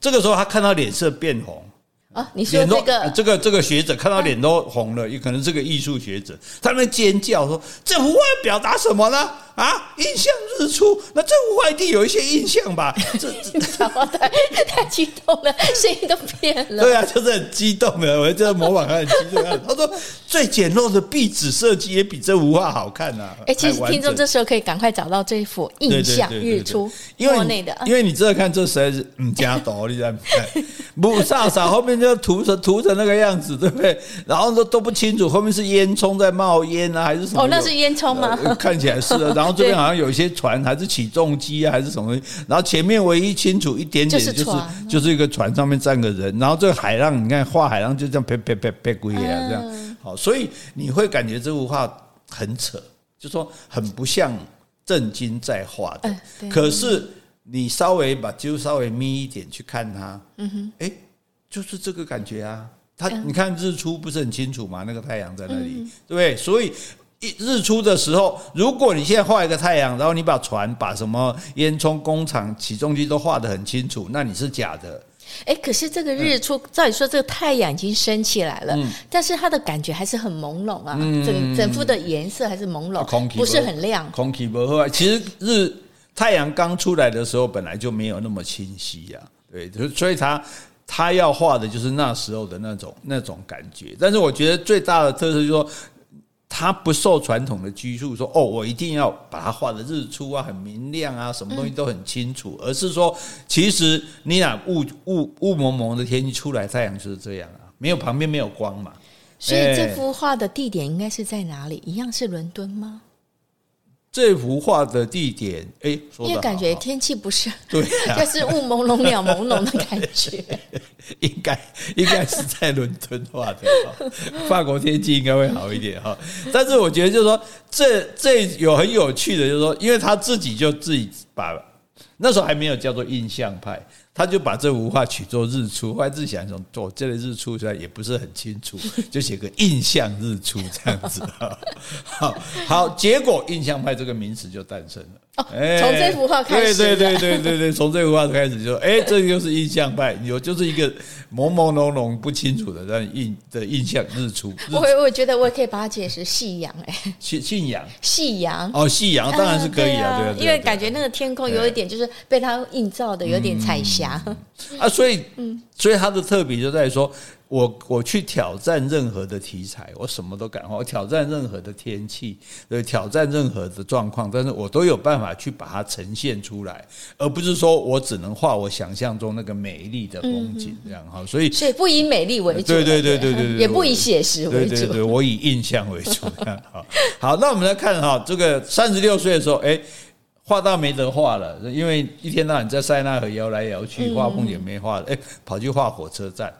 Speaker 1: 这个时候他看到脸色变红
Speaker 2: 啊，你说这个
Speaker 1: 这个这个学者看到脸都红了，也可能是个艺术学者，他们尖叫说：“这幅画要表达什么呢？”啊！印象日出，那这幅画一定有一些印象吧？这
Speaker 2: 讲话太太激动了，声音都变了。
Speaker 1: 对啊，就是很激动的，我就模仿他很激动。他说 最简陋的壁纸设计也比这幅画好看呐、啊。
Speaker 2: 哎、欸，其实听众这时候可以赶快找到这一幅印象日出，莫内的。
Speaker 1: 因为你这看，这实在是嗯加多，你在看 不飒飒后面就涂成涂成那个样子，对不对？然后都都不清楚，后面是烟囱在冒烟啊，还是什么？
Speaker 2: 哦，那是烟囱吗？
Speaker 1: 看起来是的。然后这边好像有一些船，还是起重机啊，还是什么？然后前面唯一清楚一点点，就是就是一个船上面站个人。然后这个海浪，你看画海浪就这样啪啪啪啪过啊，这样好，所以你会感觉这幅画很扯，就说很不像正经在画的。可是你稍微把就稍微眯一点去看它，嗯哼，哎，就是这个感觉啊。它你看日出不是很清楚吗？那个太阳在那里，对不对？所以。日出的时候，如果你现在画一个太阳，然后你把船、把什么烟囱、工厂、起重机都画得很清楚，那你是假的。
Speaker 2: 哎，可是这个日出，照理说这个太阳已经升起来了，嗯、但是它的感觉还是很朦胧啊，嗯、整整幅的颜色还是朦胧，空气不是很亮。
Speaker 1: 空气不好，其实日太阳刚出来的时候本来就没有那么清晰呀、啊，对，所以他他要画的就是那时候的那种那种感觉。但是我觉得最大的特色就是说。他不受传统的拘束，说哦，我一定要把它画的日出啊，很明亮啊，什么东西都很清楚，而是说，其实你俩雾雾雾蒙蒙的天气出来，太阳就是这样啊，没有旁边没有光嘛。
Speaker 2: 所以这幅画的地点应该是在哪里？一样是伦敦吗？
Speaker 1: 这幅画的地点，哎，
Speaker 2: 因为感觉天气不是
Speaker 1: 对，
Speaker 2: 就是雾朦胧、鸟朦胧的感觉。
Speaker 1: 应该应该是在伦敦画的，法国天气应该会好一点哈。但是我觉得就是说，这这有很有趣的，就是说，因为他自己就自己把那时候还没有叫做印象派。他就把这幅画取作日出，后来自己想说，做这个日出出来也不是很清楚，就写个印象日出这样子。好，好，结果印象派这个名词就诞生了。
Speaker 2: 哦，从这幅画开始，
Speaker 1: 对对对对对对，从这幅画开始就，哎，这就是印象派，有就是一个朦朦胧胧不清楚的这样印的印象日出。
Speaker 2: 我我觉得我也可以把它解释夕阳，哎，
Speaker 1: 信信仰，
Speaker 2: 夕阳
Speaker 1: 哦，夕阳当然是可以啊，对啊，
Speaker 2: 因为感觉那个天空有一点就是被它映照的有点彩霞。
Speaker 1: 啊，所以，所以它的特别就在于说，我我去挑战任何的题材，我什么都敢画，我挑战任何的天气，对，挑战任何的状况，但是我都有办法去把它呈现出来，而不是说我只能画我想象中那个美丽的风景这样哈。所以，
Speaker 2: 所以不以美丽为主，
Speaker 1: 对对对对对，
Speaker 2: 也不以写实为主，
Speaker 1: 对对对，我以印象为主。这样好，好，那我们来看哈，这个三十六岁的时候，哎。画到没得画了，因为一天到晚在塞纳河摇来摇去，画风也没画了，哎，跑去画火车站。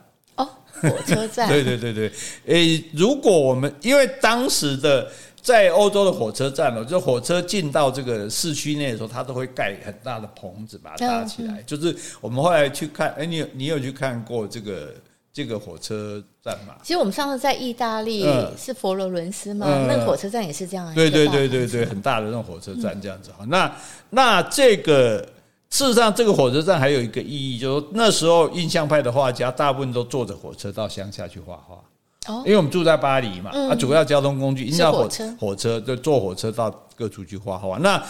Speaker 2: 哦，火车站。
Speaker 1: 对对对对，诶，如果我们因为当时的在欧洲的火车站哦，就火车进到这个市区内的时候，它都会盖很大的棚子把它搭起来。就是我们后来去看，哎，你有你有去看过这个？这个火车站嘛，
Speaker 2: 其实我们上次在意大利是佛罗伦斯嘛，那个火车站也是这样。
Speaker 1: 对对对对对，很大的那种火车站这样子哈。那那这个事实上，这个火车站还有一个意义，就是说那时候印象派的画家大部分都坐着火车到乡下去画画。哦，因为我们住在巴黎嘛，啊，主要交通工具，因为火车火车就坐火车到各处去画画。那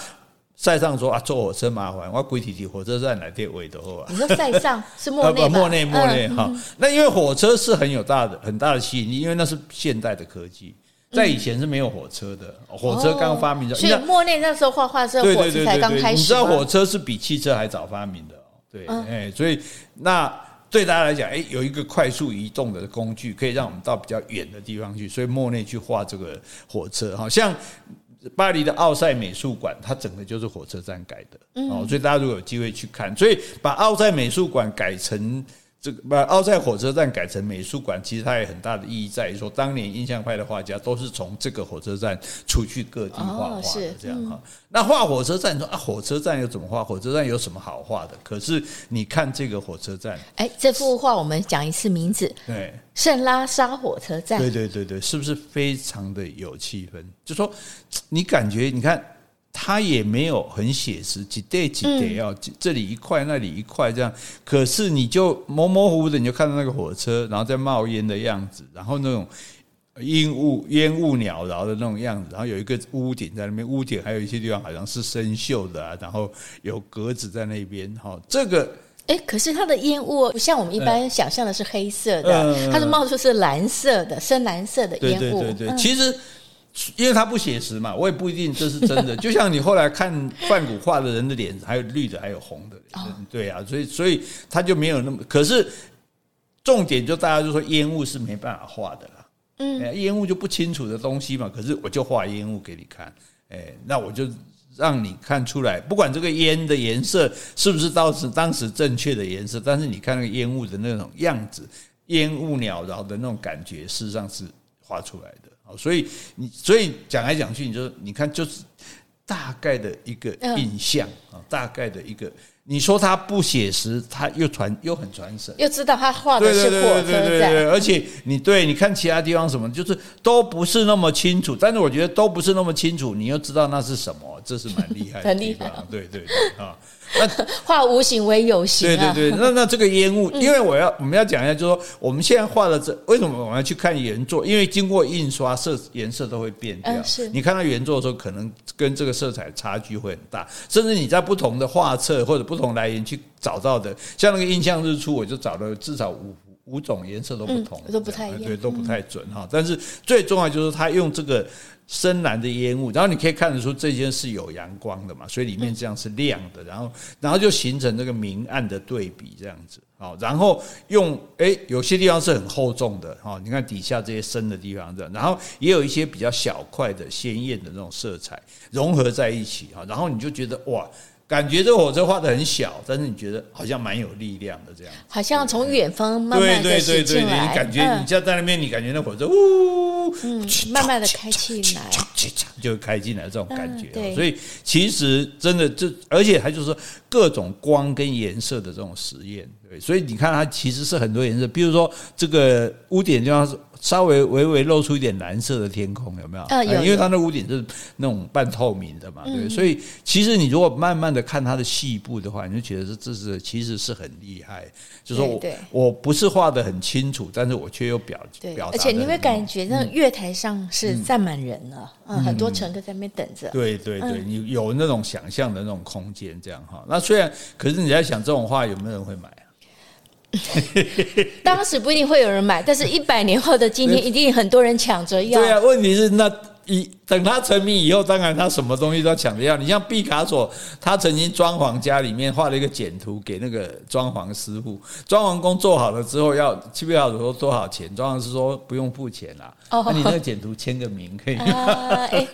Speaker 1: 塞尚说啊，坐火车麻烦，我规提提火车站来电位的话。
Speaker 2: 你说塞尚是莫 内？
Speaker 1: 莫内莫内哈。那因为火车是很有大的很大的吸引力，因为那是现代的科技，在以前是没有火车的，火车刚发明的。
Speaker 2: 所以莫内那时候画画是火车才刚开始。
Speaker 1: 你知道火车是比汽车还早发明的，对，哎，所以那对大家来讲，哎，有一个快速移动的工具，可以让我们到比较远的地方去，所以莫内去画这个火车，好像。巴黎的奥赛美术馆，它整个就是火车站改的，哦，所以大家如果有机会去看，所以把奥赛美术馆改成这个，把奥赛火车站改成美术馆，其实它有很大的意义在于说，当年印象派的画家都是从这个火车站出去各地画画的，这样哈。那画火车站，你说啊，火车站又怎么画？火车站有什么好画的？可是你看这个火车站，
Speaker 2: 哎，这幅画我们讲一次名字，
Speaker 1: 对。
Speaker 2: 圣拉沙火车站，
Speaker 1: 对对对对，是不是非常的有气氛？就说你感觉，你看它也没有很写实，几对几对哦，这里一块，那里一块这样。可是你就模模糊糊的，你就看到那个火车，然后在冒烟的样子，然后那种烟雾烟雾缭绕的那种样子，然后有一个屋顶在那边，屋顶还有一些地方好像是生锈的啊，然后有格子在那边，哈，这个。
Speaker 2: 哎，可是它的烟雾不像我们一般想象的是黑色的，嗯、它是冒出是蓝色的、深蓝色的烟雾。对对对对，
Speaker 1: 嗯、其实因为它不写实嘛，我也不一定这是真的。就像你后来看范谷画的人的脸，还有绿的，还有红的，哦、对啊，所以所以他就没有那么。可是重点就大家就说烟雾是没办法画的啦，嗯，烟雾就不清楚的东西嘛。可是我就画烟雾给你看，哎，那我就。让你看出来，不管这个烟的颜色是不是当时当时正确的颜色，但是你看那个烟雾的那种样子，烟雾缭绕的那种感觉，事实上是画出来的。好，所以你所以讲来讲去，你就你看就是大概的一个印象啊，大概的一个。你说他不写实，他又传又很传神，
Speaker 2: 又知道他画的是火车站，
Speaker 1: 而且你对你看其他地方什么，就是都不是那么清楚。但是我觉得都不是那么清楚，你又知道那是什么，这是蛮厉害的，
Speaker 2: 很厉害。
Speaker 1: 对对对啊。那
Speaker 2: 化无形为有形，
Speaker 1: 对对对，那那这个烟雾，因为我要我们要讲一下，就是说我们现在画的这为什么我们要去看原作？因为经过印刷，色颜色都会变掉。是你看到原作的时候，可能跟这个色彩差距会很大，甚至你在不同的画册或者不同来源去找到的，像那个印象日出，我就找了至少五五种颜色都不同，
Speaker 2: 都不太一样，
Speaker 1: 对，都不太准哈。但是最重要就是他用这个。深蓝的烟雾，然后你可以看得出这间是有阳光的嘛，所以里面这样是亮的，然后然后就形成这个明暗的对比这样子，啊，然后用诶有些地方是很厚重的，哈，你看底下这些深的地方这样，然后也有一些比较小块的鲜艳的那种色彩融合在一起，哈，然后你就觉得哇。感觉这火车画的很小，但是你觉得好像蛮有力量的，这样
Speaker 2: 好像从远方慢慢的驶进来，
Speaker 1: 你感觉你就在那边，你感觉那火车呜，
Speaker 2: 嗯，慢慢的开进来，
Speaker 1: 就开进来这种感觉。所以其实真的这，而且还就是说各种光跟颜色的这种实验，对，所以你看它其实是很多颜色，比如说这个屋顶地方是。稍微微微露出一点蓝色的天空，有没有？呃，有，因为它那屋顶是那种半透明的嘛，对。所以其实你如果慢慢的看它的细部的话，你就觉得这这是其实是很厉害。就是说我我不是画的很清楚，但是我却又表表达。
Speaker 2: 而且你会感觉那月台上是站满人了，嗯，很多乘客在那边等着。
Speaker 1: 对对对，你有那种想象的那种空间，这样哈。那虽然，可是你在想这种画有没有人会买？
Speaker 2: 当时不一定会有人买，但是一百年后的今天，一定很多人抢着要。
Speaker 1: 对啊，问题是那一等他成名以后，当然他什么东西都要抢着要。你像毕卡索，他曾经装潢家里面画了一个简图给那个装潢师傅，装潢工做好了之后要，去毕卡索说多少钱？装潢师说不用付钱啦，那、哦、你那个简图签个名可以。
Speaker 2: 啊，哎，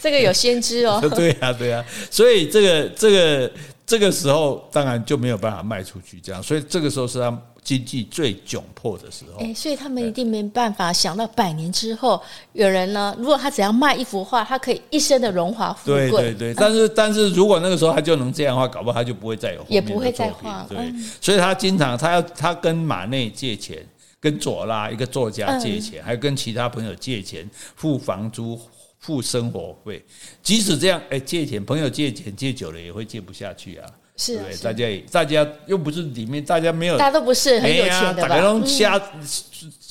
Speaker 2: 这个有先知哦。
Speaker 1: 对啊，对啊，所以这个这个。这个时候当然就没有办法卖出去，这样，所以这个时候是他经济最窘迫的时候。
Speaker 2: 哎，所以他们一定没办法想到百年之后有人呢，如果他只要卖一幅画，他可以一生的荣华富贵。
Speaker 1: 对对对，但是但是如果那个时候他就能这样的话，搞不好他就不会再有
Speaker 2: 也不会再画。
Speaker 1: 对，所以他经常他要他跟马内借钱，跟左拉一个作家借钱，还跟其他朋友借钱付房租。付生活费，即使这样，哎，借钱，朋友借钱借久了也会借不下去啊。
Speaker 2: 是啊对
Speaker 1: 大家也大家又不是里面大家没有，
Speaker 2: 大家都不是很有钱的吧？
Speaker 1: 大家都瞎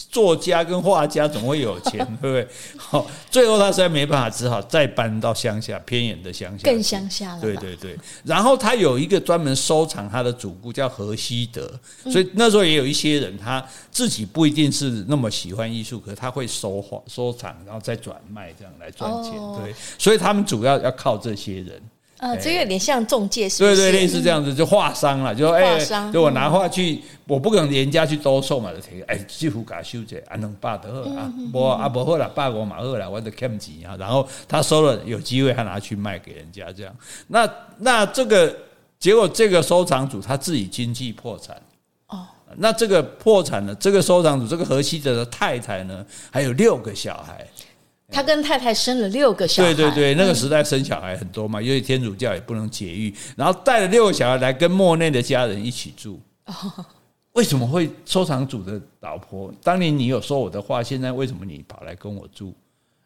Speaker 1: 作家跟画家总会有钱，对不对？好，最后他实在没办法，只好再搬到乡下偏远的乡下，
Speaker 2: 更乡下了。
Speaker 1: 对对对。然后他有一个专门收藏他的祖顾，叫何西德，所以那时候也有一些人，他自己不一定是那么喜欢艺术，可是他会收画收藏，然后再转卖这样来赚钱。
Speaker 2: 哦、
Speaker 1: 对，所以他们主要要靠这些人。
Speaker 2: 呃，这个有点像中介，是不是？
Speaker 1: 对对，类似这样子，就画商了，就说哎，就我拿画去，我不可能人家去兜售嘛，就提哎，几乎给收这，啊，能八得好啊，不啊不好了，八五嘛好了，我得欠钱啊。然后他收了，有机会他拿去卖给人家，这样。那那这个结果，这个收藏主他自己经济破产哦。那这个破产了，这个收藏主这个荷西德的太太呢，还有六个小孩。
Speaker 2: 他跟太太生了六个小孩。
Speaker 1: 对对对，那个时代生小孩很多嘛，因为天主教也不能节育，然后带了六个小孩来跟莫内的家人一起住。为什么会收藏主的老婆？当年你有说我的话，现在为什么你跑来跟我住？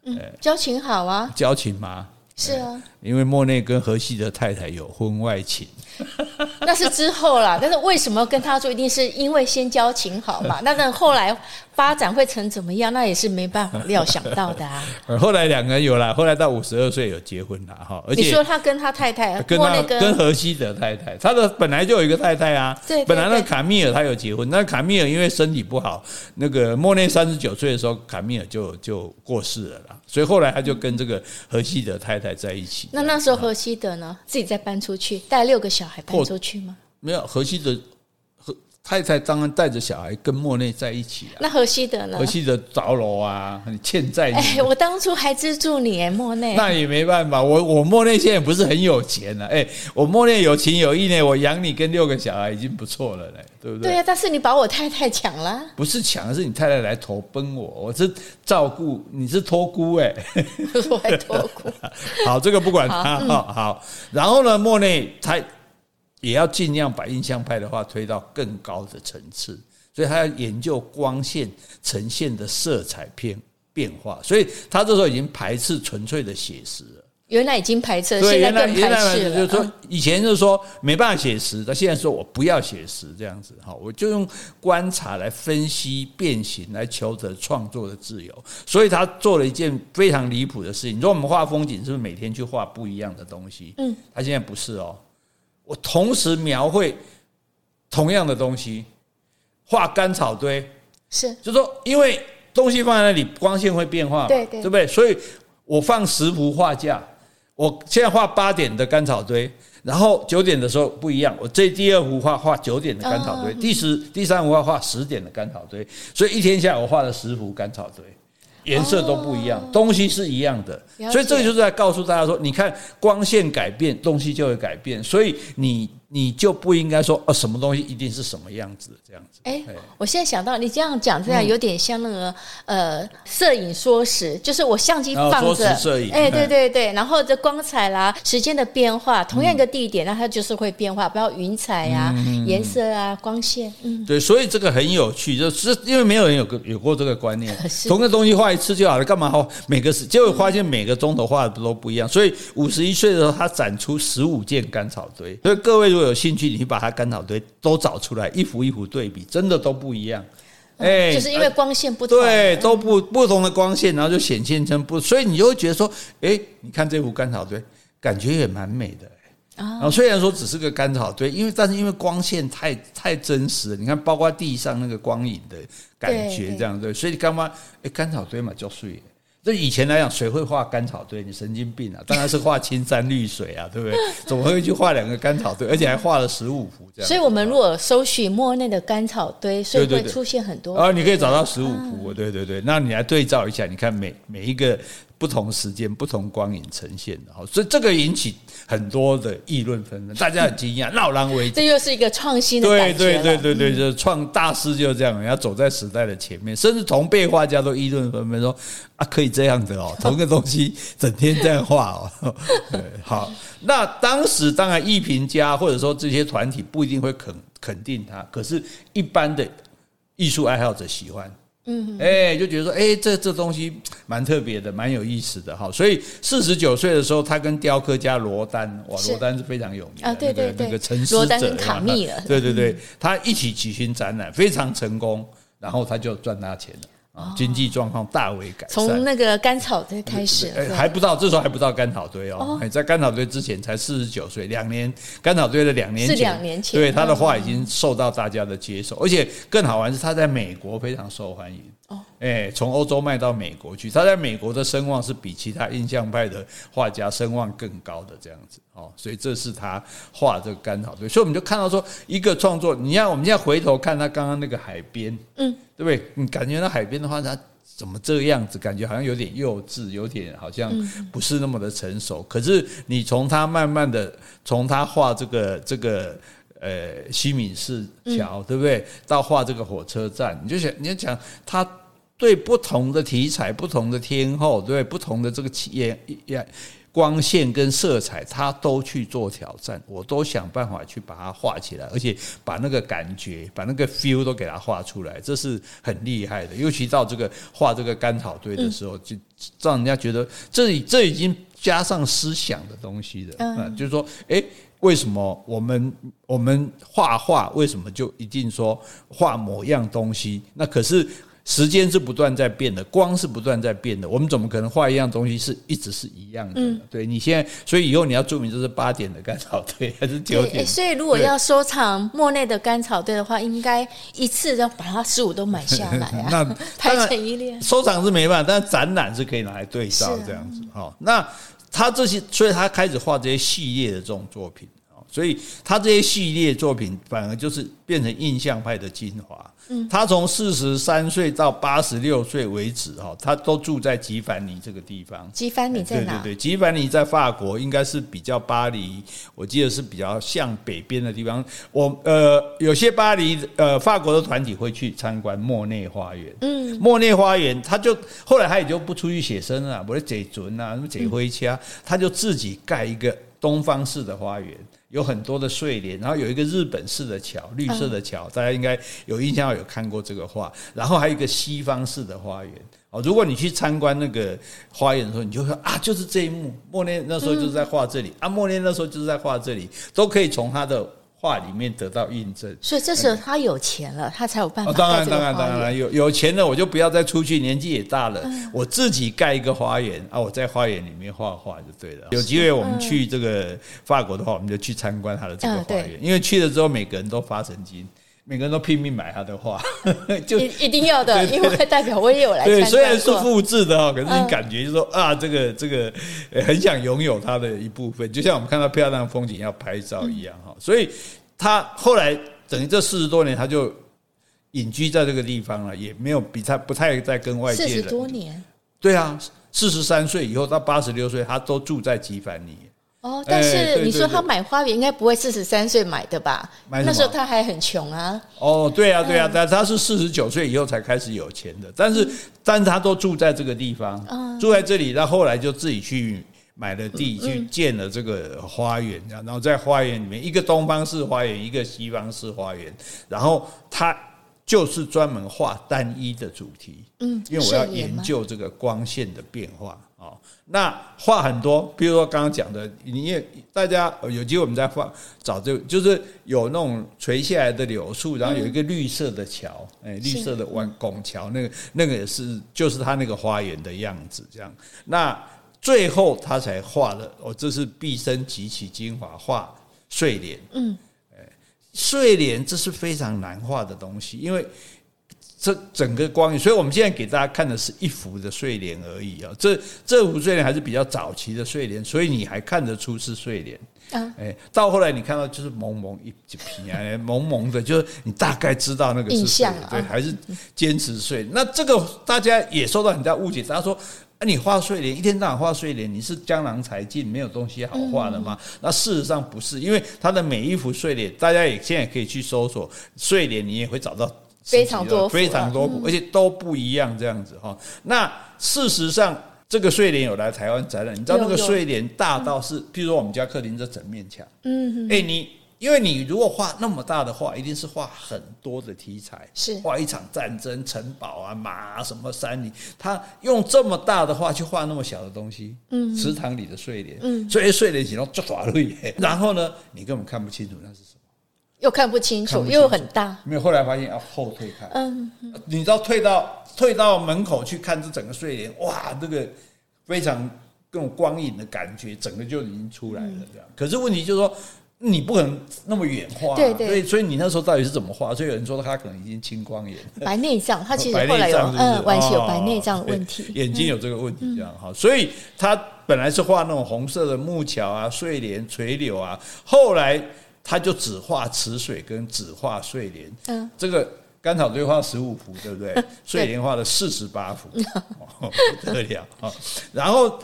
Speaker 2: 嗯，交情好啊。
Speaker 1: 交情吗？
Speaker 2: 是啊，
Speaker 1: 因为莫内跟荷西的太太有婚外情。
Speaker 2: 那是之后啦，但是为什么跟他住？一定是因为先交情好嘛？那那后来发展会成怎么样？那也是没办法料想到的啊。
Speaker 1: 而后来两个人有了，后来到五十二岁有结婚了哈。而且
Speaker 2: 你说他跟他太太，
Speaker 1: 跟他跟荷西的太太，他的本来就有一个太太啊。
Speaker 2: 对，
Speaker 1: 本来那卡米尔他有结婚，那卡米尔因为身体不好，那个莫内三十九岁的时候，卡米尔就就过世了啦。所以后来他就跟这个荷西的太太在一起。
Speaker 2: 那那时候荷西德呢，自己再搬出去，带六个小孩搬出去吗？
Speaker 1: 没有，荷西德和太太当然带着小孩跟莫内在一起啊。
Speaker 2: 那荷西德呢？
Speaker 1: 荷西德着楼啊，很欠债。
Speaker 2: 哎，我当初还资助你哎，莫内。
Speaker 1: 那也没办法，我我莫内现在也不是很有钱了。哎，我莫内有情有义呢，我养你跟六个小孩已经不错了嘞，对不对？
Speaker 2: 对啊，但是你把我太太抢了。
Speaker 1: 不是抢，是你太太来投奔我，我是照顾，你是托孤哎。
Speaker 2: 我还托孤。
Speaker 1: 好，这个不管他，好好。然后呢，莫内他。也要尽量把印象派的画推到更高的层次，所以他要研究光线呈现的色彩变变化，所以他这时候已经排斥纯粹的写实了。
Speaker 2: 原来已经排斥现在更
Speaker 1: 原来原来
Speaker 2: 排斥了。
Speaker 1: 就是说，以前就是说没办法写实，他现在说我不要写实这样子，哈，我就用观察来分析变形，来求得创作的自由。所以他做了一件非常离谱的事情。你说我们画风景是不是每天去画不一样的东西？嗯，他现在不是哦。我同时描绘同样的东西，画干草堆
Speaker 2: 是，
Speaker 1: 就是说，因为东西放在那里，光线会变化嘛，
Speaker 2: 对对，
Speaker 1: 对不对？所以我放十幅画架，我现在画八点的干草堆，然后九点的时候不一样，我这第二幅画画九点的干草堆，第十第三幅画画十点的干草堆，所以一天下来我画了十幅干草堆。颜色都不一样，东西是一样的，所以这个就是在告诉大家说，你看光线改变，东西就会改变，所以你。你就不应该说哦，什么东西一定是什么样子这样子。
Speaker 2: 哎，我现在想到你这样讲，这样有点像那个呃，摄影说实，就是我相机放着，哎，对对对，然后这光彩啦，时间的变化，同样一个地点，那它就是会变化，不要云彩啊、颜色啊、光线，嗯，
Speaker 1: 对，所以这个很有趣，就是因为没有人有个有过这个观念，同个东西画一次就好了，干嘛画每个时？结果发现每个钟头画的都不一样，所以五十一岁的时候，他展出十五件甘草堆，所以各位如果有兴趣，你去把它干草堆都找出来，一幅一幅对比，真的都不一样。哎，
Speaker 2: 就是因为光线不同，
Speaker 1: 对，都不不同的光线，然后就显现成不，所以你就会觉得说，哎，你看这幅干草堆，感觉也蛮美的。然后虽然说只是个干草堆，因为但是因为光线太太真实了，你看包括地上那个光影的感觉，这样对，所以你干嘛？哎，干草堆嘛，就碎。这以前来讲，谁会画甘草堆？你神经病啊！当然是画青山绿水啊，对不对？怎么会去画两个甘草堆？而且还画了十五幅这样。
Speaker 2: 所以，我们如果搜寻莫内的甘草堆，所以会出现很多。
Speaker 1: 啊，你可以找到十五幅，对对对。那你来对照一下，你看每每一个。不同时间、不同光影呈现的哈，所以这个引起很多的议论纷纷，大家很惊讶，闹人为止。
Speaker 2: 这又是一个创新的
Speaker 1: 对对对对对，就是创大师就是这样，人家走在时代的前面，甚至同辈画家都议论纷纷说啊，可以这样的哦，同个东西整天这样画哦。对，好，那当时当然艺评家或者说这些团体不一定会肯肯定他，可是一般的艺术爱好者喜欢。嗯，哎，就觉得说，哎，这这东西蛮特别的，蛮有意思的哈。所以四十九岁的时候，他跟雕刻家罗丹，哇，罗丹是非常有名的啊，对对对，那个沉思者，罗丹跟
Speaker 2: 卡密了，
Speaker 1: 对对对，他一起举行展览，非常成功，然后他就赚大钱了。啊，经济状况大为改善。
Speaker 2: 从那个甘草堆开始，
Speaker 1: 还不到，这时候还不到甘草堆哦。在甘草堆之前才四十九岁，两年甘草堆的两年前，
Speaker 2: 是两年前。
Speaker 1: 对，他的话已经受到大家的接受，而且更好玩是他在美国非常受欢迎。哦，哎，从欧洲卖到美国去，他在美国的声望是比其他印象派的画家声望更高的这样子哦，所以这是他画这个甘草堆，所以我们就看到说一个创作，你看我们现在回头看他刚刚那个海边，嗯，对不对？你感觉到海边的话，他怎么这个样子？感觉好像有点幼稚，有点好像不是那么的成熟。可是你从他慢慢的从他画这个这个呃西敏寺桥，对不对？到画这个火车站，你就想你要讲他。对不同的题材、不同的天后，对不同的这个颜颜光线跟色彩，他都去做挑战，我都想办法去把它画起来，而且把那个感觉、把那个 feel 都给它画出来，这是很厉害的。尤其到这个画这个甘草堆的时候，就让人家觉得这里这已经加上思想的东西了。嗯，就是说，诶，为什么我们我们画画，为什么就一定说画某样东西？那可是。时间是不断在变的，光是不断在变的，我们怎么可能画一样东西是一直是一样的？嗯，对你现在，所以以后你要注明这是八点的甘草堆还是九点？
Speaker 2: 所以如果要收藏莫内的甘草堆的话，应该一次要把它十五都买下来啊，那排成一列。
Speaker 1: 收藏是没办法，但是展览是可以拿来对照这样子。好、啊，那他这些，所以他开始画这些系列的这种作品。所以他这些系列作品反而就是变成印象派的精华。嗯，他从四十三岁到八十六岁为止，哈，他都住在吉凡尼这个地方。
Speaker 2: 吉凡尼在哪？
Speaker 1: 对对对，吉凡尼在法国，应该是比较巴黎，我记得是比较向北边的地方。我呃，有些巴黎呃法国的团体会去参观莫内花园。嗯，莫内花园，他就后来他也就不出去写生了，不是写准啊，什么写灰掐，他就自己盖一个东方式的花园。有很多的睡莲，然后有一个日本式的桥，绿色的桥，大家应该有印象，有看过这个画。然后还有一个西方式的花园哦。如果你去参观那个花园的时候，你就说啊，就是这一幕，莫内那时候就是在画这里啊，莫内那时候就是在画这里，都可以从他的。画里面得到印证，
Speaker 2: 所以这时候他有钱了，他才有办法。
Speaker 1: 当然，当然，当然有有钱了，我就不要再出去，年纪也大了，我自己盖一个花园啊，我在花园里面画画就对了。有机会我们去这个法国的话，我们就去参观他的这个花园，因为去了之后每个人都发神经，每个人都拼命买他的画，
Speaker 2: 就一定要的，因为代表我也有来。
Speaker 1: 对，虽然是复制的哈，可是你感觉就是说啊，这个这个很想拥有它的一部分，就像我们看到漂亮的风景要拍照一样哈，所以。他后来等于这四十多年，他就隐居在这个地方了，也没有比他不太在跟外界。四
Speaker 2: 十多年，
Speaker 1: 对啊，四十三岁以后到八十六岁，他都住在吉凡尼。
Speaker 2: 哦，但是你说他买花园应该不会四十三岁买的吧？那时候他还很穷啊。
Speaker 1: 哦，对啊，对啊，但他是四十九岁以后才开始有钱的，但是，但是他都住在这个地方，住在这里，他后来就自己去。买了地去建了这个花园，然后在花园里面，一个东方式花园，一个西方式花园，然后他就是专门画单一的主题，嗯，因为我要研究这个光线的变化啊。那画很多，比如说刚刚讲的，你也大家有机会我们再画找这个，就是有那种垂下来的柳树，然后有一个绿色的桥，哎，绿色的弯拱桥，那个那个也是就是他那个花园的样子，这样那。最后他才画了，哦，这是毕生极其精华画睡莲。嗯，哎睡莲这是非常难画的东西，因为这整个光影，所以我们现在给大家看的是一幅的睡莲而已啊。这这幅睡莲还是比较早期的睡莲，所以你还看得出是睡莲。啊，哎，到后来你看到就是蒙蒙一一片啊，蒙蒙的，就是你大概知道那个是睡莲，对，还是坚持睡。那这个大家也受到很大误解，大家说。那你画睡莲，一天到晚画睡莲，你是江郎才尽，没有东西好画的吗？那事实上不是，因为它的每一幅睡莲，大家也现在可以去搜索睡莲，你也会找到
Speaker 2: 非常多
Speaker 1: 非常多幅，而且都不一样这样子哈。那事实上，这个睡莲有来台湾展览，你知道那个睡莲大到是，譬如说我们家客厅这整面墙，嗯，哎，你因为你如果画那么大的画，一定是画很多的题材，
Speaker 2: 是。
Speaker 1: 画一场战争、城堡啊、马啊、什么山林，他用这么大的画去画那么小的东西，嗯，池塘里的睡莲，嗯，所以睡莲形容就抓了然后呢，你根本看不清楚那是什么，
Speaker 2: 又看不清楚，又很大，
Speaker 1: 没有。后来发现要后退看，嗯，你知道退到退到门口去看这整个睡莲，哇，这个非常各种光影的感觉，整个就已经出来了这样。可是问题就是说。你不可能那么远画，对对，所以所以你那时候到底是怎么画？所以有人说他可能已经青光眼，
Speaker 2: 白内障，他 其实后来有嗯，晚期有白内障的问题，
Speaker 1: 眼睛有这个问题这样哈。所以他本来是画那种红色的木桥啊、睡莲、垂柳啊，后来他就只画池水跟只画睡莲。嗯，这个甘草堆画十五幅，对不对？睡莲画了四十八幅，不得了啊！然后。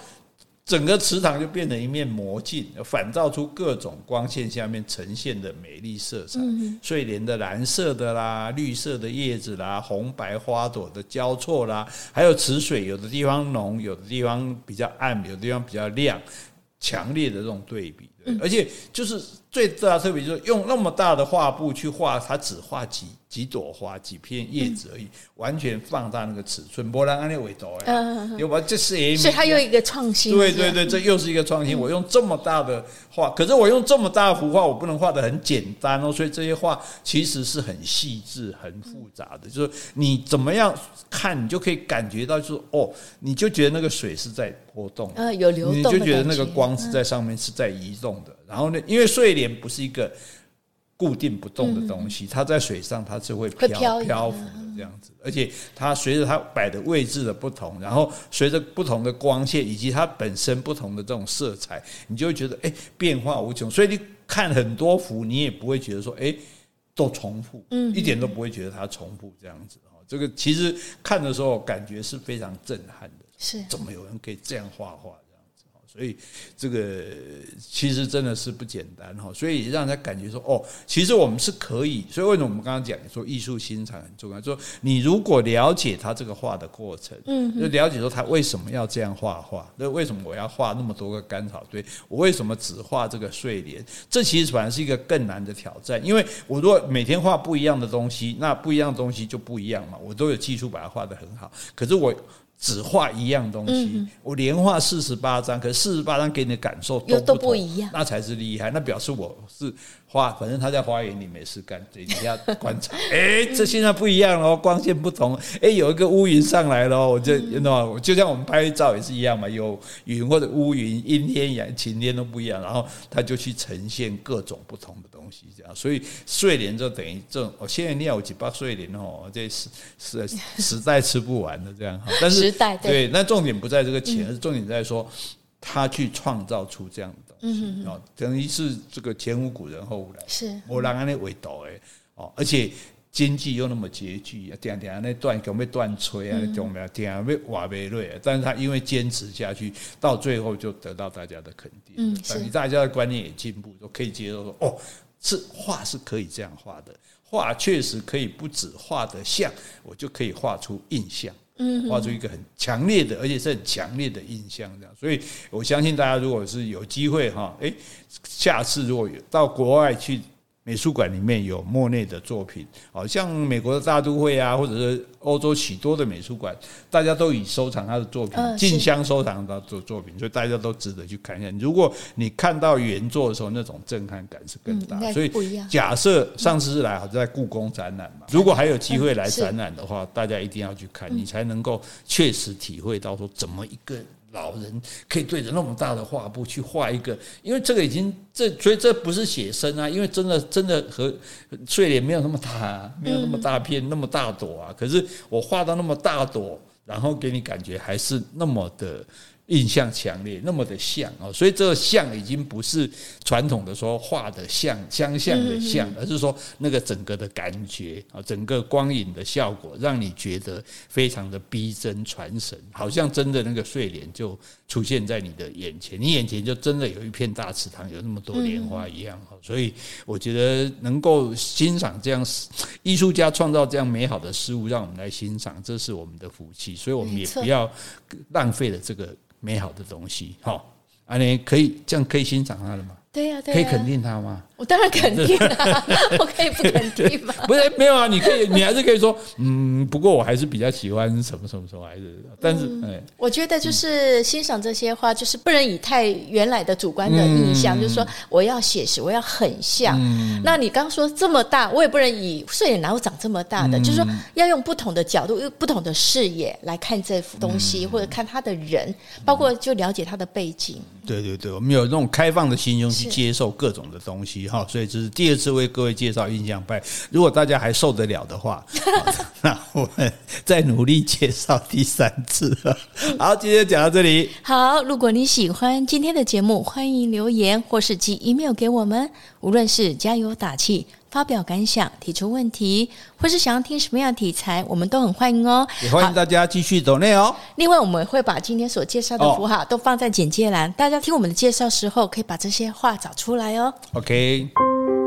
Speaker 1: 整个池塘就变成一面魔镜，反照出各种光线下面呈现的美丽色彩。睡莲的蓝色的啦，绿色的叶子啦，红白花朵的交错啦，还有池水，有的地方浓，有的地方比较暗，有的地方比较亮，强烈的这种对比。而且就是最大特别，就是用那么大的画布去画，它只画几。几朵花，几片叶子而已，嗯、完全放大那个尺寸。波兰安利韦多哎，有吧？这是也，
Speaker 2: 所以它又一个创新。
Speaker 1: 对对对，这又是一个创新。嗯、我用这么大的画，可是我用这么大幅画，我不能画得很简单哦。所以这些画其实是很细致、很复杂的。就是你怎么样看，你就可以感觉到，就是哦，你就觉得那个水是在波动，
Speaker 2: 呃，有流动，
Speaker 1: 你就觉得那个光是在上面是在移动的。嗯、然后呢，因为睡莲不是一个。固定不动的东西，它在水上它是会漂漂浮的这样子，而且它随着它摆的位置的不同，然后随着不同的光线以及它本身不同的这种色彩，你就会觉得哎，变化无穷。所以你看很多幅，你也不会觉得说哎，都重复，嗯，一点都不会觉得它重复这样子哈。这个其实看的时候感觉是非常震撼的，是怎么有人可以这样画画？所以这个其实真的是不简单哈，所以让他感觉说哦，其实我们是可以。所以为什么我们刚刚讲说艺术欣赏很重要？说你如果了解他这个画的过程，嗯，就了解说他为什么要这样画画，那为什么我要画那么多个甘草堆？我为什么只画这个睡莲？这其实反而是一个更难的挑战，因为我如果每天画不一样的东西，那不一样的东西就不一样嘛。我都有技术把它画得很好，可是我。只画一样东西，嗯、我连画四十八张，可是四十八张给你的感受都不，都不一样，那才是厉害。那表示我是花，反正他在花园里没事干，所以你要观察。哎、欸，这现在不一样了，光线不同。哎、欸，有一个乌云上来了，我就知道吗？就像我们拍照也是一样嘛，有云或者乌云、阴天、阳晴天都不一样，然后他就去呈现各种不同的东西，这样。所以睡莲就等于这种，我现在念有几包睡莲哦，这是是实在吃不完的这样哈。但是。对，那重点不在这个钱，而是重点在说他去创造出这样的东西哦，等于是这个前无古人后无来，是我让他那味道诶哦，而且经济又那么拮据，点点那断有没有断炊啊？有没有点啊？没瓦没累，但是他因为坚持下去，到最后就得到大家的肯定，嗯，是大家的观念也进步，都可以接受说哦，是画是可以这样画的，画确实可以不止画得像，我就可以画出印象。嗯，画出一个很强烈的，而且是很强烈的印象，这样。所以我相信大家，如果是有机会哈，诶，下次如果有到国外去。美术馆里面有莫内的作品，好像美国的大都会啊，或者是欧洲许多的美术馆，大家都以收藏他的作品，竞相收藏他的作作品，所以大家都值得去看一下。如果你看到原作的时候，那种震撼感是更大。所以假设上次是来好像在故宫展览嘛，如果还有机会来展览的话，大家一定要去看，你才能够确实体会到说怎么一个。老人可以对着那么大的画布去画一个，因为这个已经这，所以这不是写生啊，因为真的真的和睡莲没有那么大啊，没有那么大片那么大朵啊，可是我画到那么大朵，然后给你感觉还是那么的。印象强烈，那么的像啊，所以这个像已经不是传统的说画的像相像的像，而是说那个整个的感觉啊，整个光影的效果，让你觉得非常的逼真传神，好像真的那个睡莲就出现在你的眼前，你眼前就真的有一片大池塘，有那么多莲花一样哈。所以我觉得能够欣赏这样艺术家创造这样美好的事物，让我们来欣赏，这是我们的福气。所以我们也不要浪费了这个。美好的东西，好，啊，你可以这样可以欣赏他了吗？
Speaker 2: 对呀、啊，对、啊，
Speaker 1: 可以肯定他吗？
Speaker 2: 我当然肯定啊，我可以不肯定吗？
Speaker 1: 不是没有啊，你可以，你还是可以说，嗯，不过我还是比较喜欢什么什么什么，还是，但是，哎、嗯，
Speaker 2: 我觉得就是欣赏这些画，就是不能以太原来的主观的印象，嗯、就是说我要写实，我要很像。嗯、那你刚刚说这么大，我也不能以睡眼哪有长这么大的，嗯、就是说要用不同的角度，用不同的视野来看这幅东西，嗯、或者看他的人，包括就了解他的背景。
Speaker 1: 对对对，我们有那种开放的心胸去接受各种的东西哈，所以这是第二次为各位介绍印象派。如果大家还受得了的话，那我们再努力介绍第三次。好，今天讲到这里。
Speaker 2: 好，如果你喜欢今天的节目，欢迎留言或是寄 email 给我们，无论是加油打气。发表感想、提出问题，或是想要听什么样的题材，我们都很欢迎哦。
Speaker 1: 也欢迎大家继续走内哦。
Speaker 2: 另外，我们会把今天所介绍的符号都放在简介栏，哦、大家听我们的介绍时候，可以把这些话找出来哦。
Speaker 1: OK。